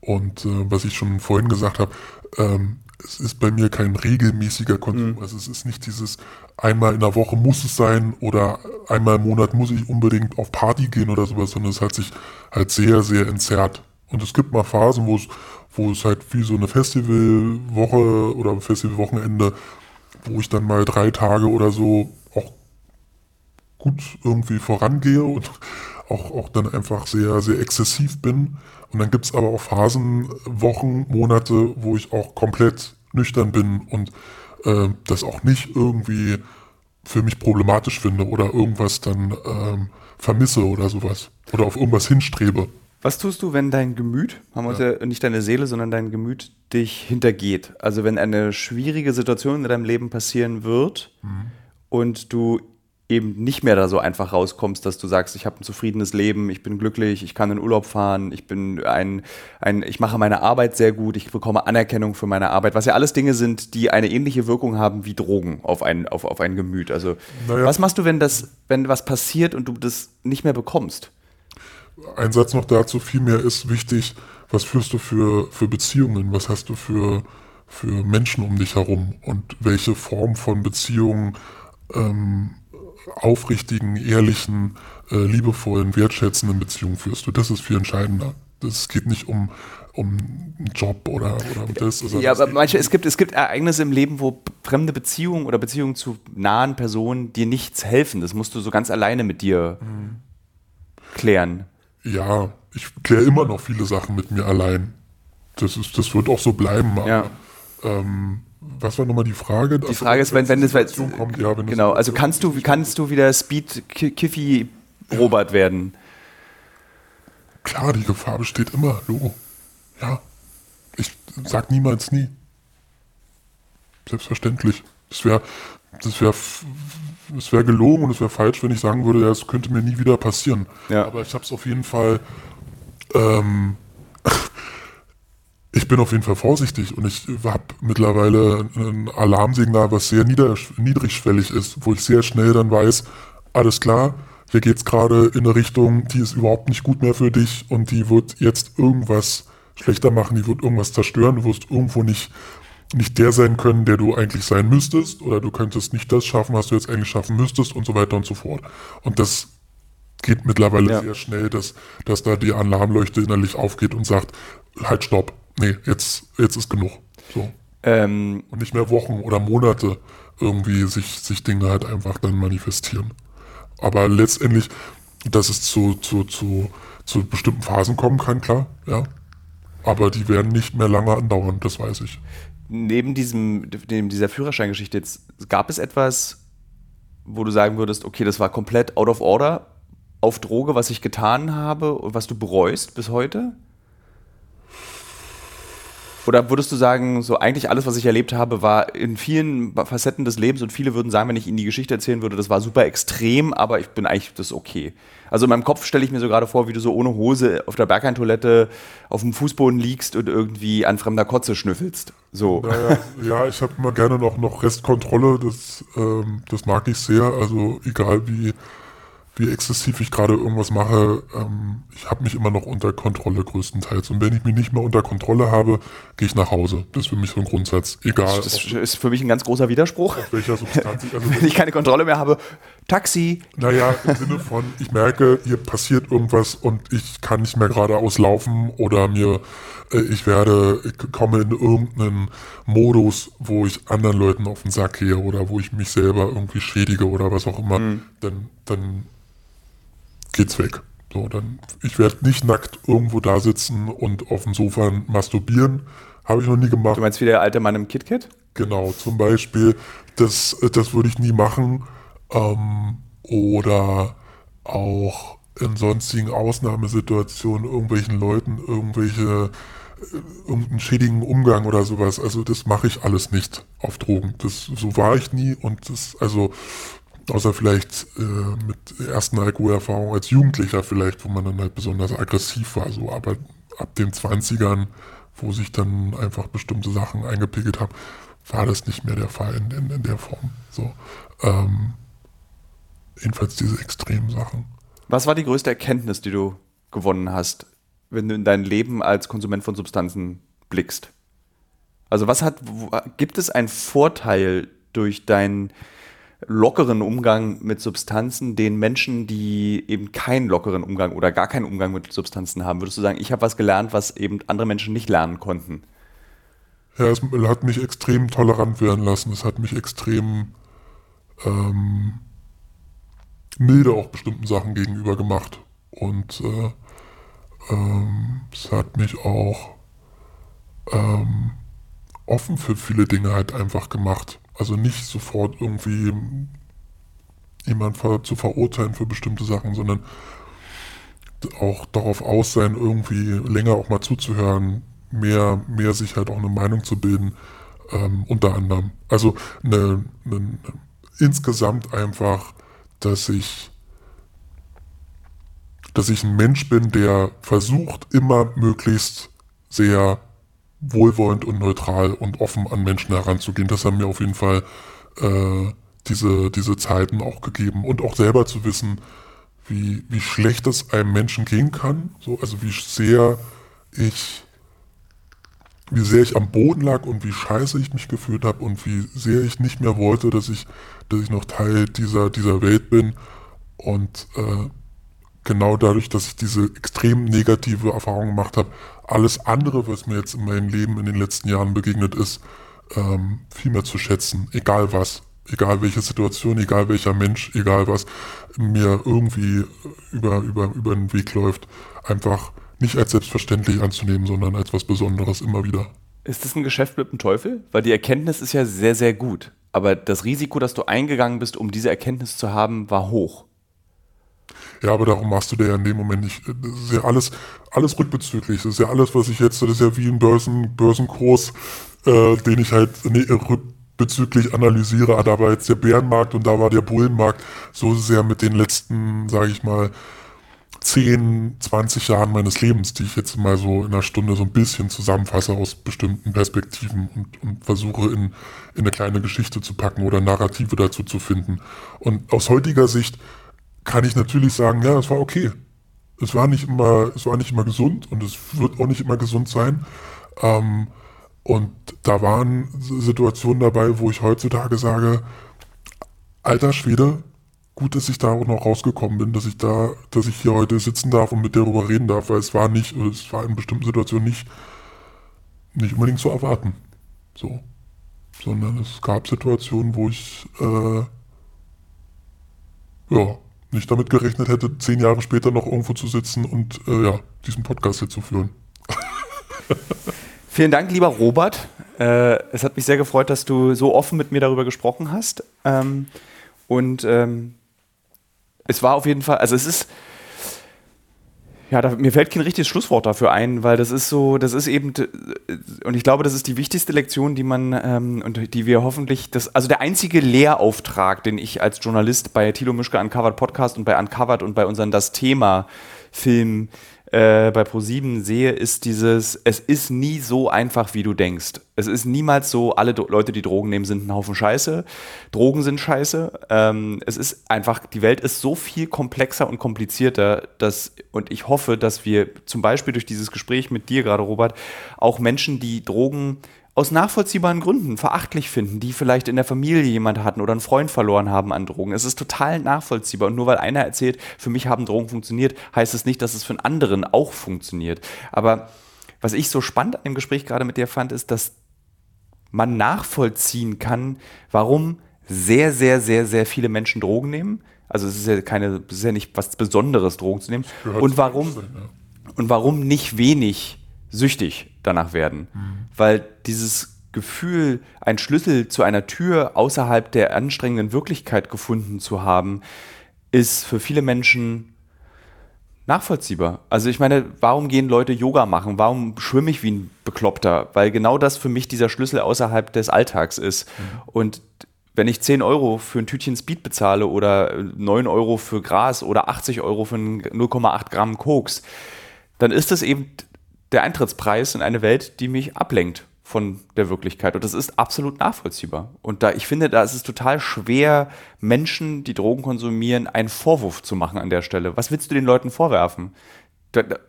Und äh, was ich schon vorhin gesagt habe, ähm, es ist bei mir kein regelmäßiger Konsum. Mhm. Also es ist nicht dieses einmal in der Woche muss es sein oder einmal im Monat muss ich unbedingt auf Party gehen oder sowas, sondern es hat sich halt sehr, sehr entzerrt. Und es gibt mal Phasen, wo es, wo es halt wie so eine Festivalwoche oder Festivalwochenende, wo ich dann mal drei Tage oder so auch gut irgendwie vorangehe und auch, auch dann einfach sehr, sehr exzessiv bin. Und dann gibt es aber auch Phasen, Wochen, Monate, wo ich auch komplett nüchtern bin und äh, das auch nicht irgendwie für mich problematisch finde oder irgendwas dann ähm, vermisse oder sowas oder auf irgendwas hinstrebe. Was tust du, wenn dein Gemüt, haben wir ja. ja nicht deine Seele, sondern dein Gemüt dich hintergeht? Also wenn eine schwierige Situation in deinem Leben passieren wird mhm. und du eben nicht mehr da so einfach rauskommst, dass du sagst, ich habe ein zufriedenes Leben, ich bin glücklich, ich kann in Urlaub fahren, ich bin ein, ein, ich mache meine Arbeit sehr gut, ich bekomme Anerkennung für meine Arbeit, was ja alles Dinge sind, die eine ähnliche Wirkung haben wie Drogen auf ein, auf, auf ein Gemüt. Also naja. was machst du, wenn das, wenn was passiert und du das nicht mehr bekommst? Ein Satz noch dazu, vielmehr ist wichtig, was führst du für, für Beziehungen, was hast du für, für Menschen um dich herum und welche Form von Beziehungen ähm, aufrichtigen, ehrlichen, äh, liebevollen, wertschätzenden Beziehungen führst du. Das ist viel entscheidender. Es geht nicht um, um einen Job oder, oder um das. Also ja, aber manche, es gibt, es gibt Ereignisse im Leben, wo fremde Beziehungen oder Beziehungen zu nahen Personen dir nichts helfen. Das musst du so ganz alleine mit dir mhm. klären. Ja, ich kläre immer noch viele Sachen mit mir allein. Das, ist, das wird auch so bleiben. Aber, ja. ähm, was war nochmal die Frage? Die Frage ist, wenn, wenn das kommt, ja, wenn genau, also kannst du, kannst du wieder Speed Kiffy Robert ja. werden? Klar, die Gefahr besteht immer, Logo. Ja. Ich sag niemals nie. Selbstverständlich. Das wäre das wäre es wäre gelogen und es wäre falsch, wenn ich sagen würde, ja, es könnte mir nie wieder passieren. Ja. Aber ich habe es auf jeden Fall ähm, ich bin auf jeden Fall vorsichtig und ich habe mittlerweile ein Alarmsignal, was sehr niedrigschwellig ist, wo ich sehr schnell dann weiß, alles klar, hier geht es gerade in eine Richtung, die ist überhaupt nicht gut mehr für dich und die wird jetzt irgendwas schlechter machen, die wird irgendwas zerstören, du wirst irgendwo nicht, nicht der sein können, der du eigentlich sein müsstest oder du könntest nicht das schaffen, was du jetzt eigentlich schaffen müsstest und so weiter und so fort. Und das geht mittlerweile ja. sehr schnell, dass, dass da die Alarmleuchte innerlich aufgeht und sagt, halt stopp, nee, jetzt, jetzt ist genug. So. Ähm, und nicht mehr Wochen oder Monate irgendwie sich, sich Dinge halt einfach dann manifestieren. Aber letztendlich, dass es zu, zu, zu, zu bestimmten Phasen kommen kann, klar, ja. Aber die werden nicht mehr lange andauern, das weiß ich. Neben diesem, neben dieser Führerscheingeschichte jetzt, gab es etwas, wo du sagen würdest, okay, das war komplett out of order auf Droge, was ich getan habe und was du bereust bis heute? Oder würdest du sagen, so eigentlich alles, was ich erlebt habe, war in vielen Facetten des Lebens und viele würden sagen, wenn ich ihnen die Geschichte erzählen würde, das war super extrem, aber ich bin eigentlich das okay. Also in meinem Kopf stelle ich mir so gerade vor, wie du so ohne Hose auf der Berghain-Toilette auf dem Fußboden liegst und irgendwie an fremder Kotze schnüffelst. So. Naja, ja, ich habe immer gerne noch, noch Restkontrolle, das, ähm, das mag ich sehr. Also egal wie, wie exzessiv ich gerade irgendwas mache, ähm, ich habe mich immer noch unter Kontrolle größtenteils. Und wenn ich mich nicht mehr unter Kontrolle habe, gehe ich nach Hause. Das ist für mich so ein Grundsatz. Egal. Das ist für mich ein ganz großer Widerspruch. Auf welcher Substanz ich, also *laughs* wenn ich keine Kontrolle mehr habe, Taxi. Naja, im Sinne von, ich merke, hier passiert irgendwas und ich kann nicht mehr geradeaus laufen oder mir, äh, ich werde, ich komme in irgendeinen Modus, wo ich anderen Leuten auf den Sack gehe oder wo ich mich selber irgendwie schädige oder was auch immer, mhm. dann, dann geht's weg. So, dann, ich werde nicht nackt irgendwo da sitzen und auf dem Sofa masturbieren. Habe ich noch nie gemacht. Du meinst wie der alte Mann im KitKat? Genau, zum Beispiel. Das, das würde ich nie machen. Ähm, oder auch in sonstigen Ausnahmesituationen irgendwelchen Leuten irgendwelche äh, irgendeinen schädigen Umgang oder sowas. Also das mache ich alles nicht auf Drogen. Das so war ich nie und das also Außer vielleicht äh, mit ersten Alkoholerfahrungen als Jugendlicher vielleicht, wo man dann halt besonders aggressiv war. So. Aber ab den 20ern, wo sich dann einfach bestimmte Sachen eingepegelt haben, war das nicht mehr der Fall in, in, in der Form. So. Ähm, jedenfalls diese extremen Sachen. Was war die größte Erkenntnis, die du gewonnen hast, wenn du in dein Leben als Konsument von Substanzen blickst? Also was hat, gibt es einen Vorteil durch dein lockeren Umgang mit Substanzen den Menschen, die eben keinen lockeren Umgang oder gar keinen Umgang mit Substanzen haben? Würdest du sagen, ich habe was gelernt, was eben andere Menschen nicht lernen konnten? Ja, es hat mich extrem tolerant werden lassen. Es hat mich extrem ähm, milde auch bestimmten Sachen gegenüber gemacht. Und äh, ähm, es hat mich auch ähm, offen für viele Dinge halt einfach gemacht. Also nicht sofort irgendwie jemand zu verurteilen für bestimmte Sachen, sondern auch darauf aus sein, irgendwie länger auch mal zuzuhören, mehr, mehr sich halt auch eine Meinung zu bilden, ähm, unter anderem. Also eine, eine, insgesamt einfach, dass ich, dass ich ein Mensch bin, der versucht, immer möglichst sehr wohlwollend und neutral und offen an Menschen heranzugehen. Das haben mir auf jeden Fall äh, diese, diese Zeiten auch gegeben. Und auch selber zu wissen, wie, wie schlecht es einem Menschen gehen kann. So, also wie sehr ich wie sehr ich am Boden lag und wie scheiße ich mich gefühlt habe und wie sehr ich nicht mehr wollte, dass ich, dass ich noch Teil dieser, dieser Welt bin. Und äh, genau dadurch, dass ich diese extrem negative Erfahrung gemacht habe, alles andere, was mir jetzt in meinem Leben in den letzten Jahren begegnet ist, ähm, viel mehr zu schätzen, egal was, egal welche Situation, egal welcher Mensch, egal was mir irgendwie über, über, über den Weg läuft, einfach nicht als selbstverständlich anzunehmen, sondern als was Besonderes immer wieder. Ist das ein Geschäft mit dem Teufel? Weil die Erkenntnis ist ja sehr, sehr gut. Aber das Risiko, dass du eingegangen bist, um diese Erkenntnis zu haben, war hoch. Ja, aber darum machst du dir ja in dem Moment nicht. Das ist ja alles, alles rückbezüglich. Das ist ja alles, was ich jetzt, das ist ja wie ein Börsen, Börsenkurs, äh, den ich halt nee, rückbezüglich analysiere. Ah, da war jetzt der Bärenmarkt und da war der Bullenmarkt. So ja mit den letzten, sage ich mal, 10, 20 Jahren meines Lebens, die ich jetzt mal so in einer Stunde so ein bisschen zusammenfasse aus bestimmten Perspektiven und, und versuche in, in eine kleine Geschichte zu packen oder Narrative dazu zu finden. Und aus heutiger Sicht kann ich natürlich sagen, ja, es war okay. Es war nicht immer, es war nicht immer gesund und es wird auch nicht immer gesund sein. Ähm, und da waren Situationen dabei, wo ich heutzutage sage, alter Schwede, gut, dass ich da auch noch rausgekommen bin, dass ich da, dass ich hier heute sitzen darf und mit darüber reden darf, weil es war nicht, es war in bestimmten Situationen nicht, nicht unbedingt zu erwarten. So. Sondern es gab Situationen, wo ich äh, ja, nicht damit gerechnet hätte, zehn Jahre später noch irgendwo zu sitzen und äh, ja, diesen Podcast hier zu führen. Vielen Dank, lieber Robert. Äh, es hat mich sehr gefreut, dass du so offen mit mir darüber gesprochen hast. Ähm, und ähm, es war auf jeden Fall, also es ist, ja, da, mir fällt kein richtiges Schlusswort dafür ein, weil das ist so, das ist eben, und ich glaube, das ist die wichtigste Lektion, die man ähm, und die wir hoffentlich, das, also der einzige Lehrauftrag, den ich als Journalist bei Thilo Mischke Uncovered Podcast und bei Uncovered und bei unseren Das Thema Film äh, bei Pro7 sehe, ist dieses, es ist nie so einfach, wie du denkst. Es ist niemals so, alle Do Leute, die Drogen nehmen, sind ein Haufen Scheiße. Drogen sind Scheiße. Ähm, es ist einfach, die Welt ist so viel komplexer und komplizierter, dass, und ich hoffe, dass wir zum Beispiel durch dieses Gespräch mit dir gerade, Robert, auch Menschen, die Drogen aus nachvollziehbaren Gründen verachtlich finden, die vielleicht in der Familie jemand hatten oder einen Freund verloren haben an Drogen. Es ist total nachvollziehbar. Und nur weil einer erzählt, für mich haben Drogen funktioniert, heißt es nicht, dass es für einen anderen auch funktioniert. Aber was ich so spannend an dem Gespräch gerade mit dir fand, ist, dass man nachvollziehen kann, warum sehr, sehr, sehr, sehr viele Menschen Drogen nehmen. Also es ist ja keine, es ist ja nicht was Besonderes, Drogen zu nehmen. Und warum, und warum nicht wenig süchtig danach werden. Mhm. Weil dieses Gefühl, einen Schlüssel zu einer Tür außerhalb der anstrengenden Wirklichkeit gefunden zu haben, ist für viele Menschen nachvollziehbar. Also ich meine, warum gehen Leute Yoga machen? Warum schwimme ich wie ein Bekloppter? Weil genau das für mich dieser Schlüssel außerhalb des Alltags ist. Mhm. Und wenn ich 10 Euro für ein Tütchen Speed bezahle oder 9 Euro für Gras oder 80 Euro für 0,8 Gramm Koks, dann ist das eben der Eintrittspreis in eine Welt, die mich ablenkt von der Wirklichkeit. Und das ist absolut nachvollziehbar. Und da, ich finde, da ist es total schwer, Menschen, die Drogen konsumieren, einen Vorwurf zu machen an der Stelle. Was willst du den Leuten vorwerfen?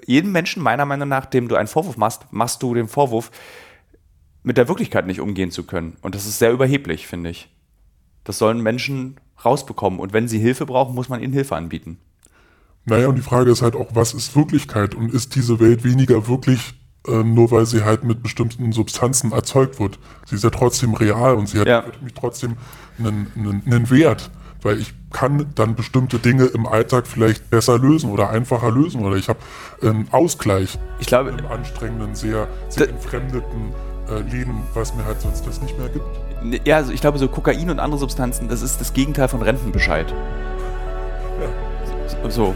Jedem Menschen, meiner Meinung nach, dem du einen Vorwurf machst, machst du den Vorwurf, mit der Wirklichkeit nicht umgehen zu können. Und das ist sehr überheblich, finde ich. Das sollen Menschen rausbekommen. Und wenn sie Hilfe brauchen, muss man ihnen Hilfe anbieten. Naja, und die Frage ist halt auch, was ist Wirklichkeit und ist diese Welt weniger wirklich, äh, nur weil sie halt mit bestimmten Substanzen erzeugt wird? Sie ist ja trotzdem real und sie hat ja. für mich trotzdem einen, einen, einen Wert, weil ich kann dann bestimmte Dinge im Alltag vielleicht besser lösen oder einfacher lösen oder ich habe einen Ausgleich ich glaube, im anstrengenden, sehr, sehr entfremdeten äh, Leben, was mir halt sonst das nicht mehr gibt. Ja, also ich glaube, so Kokain und andere Substanzen, das ist das Gegenteil von Rentenbescheid. Ja. So.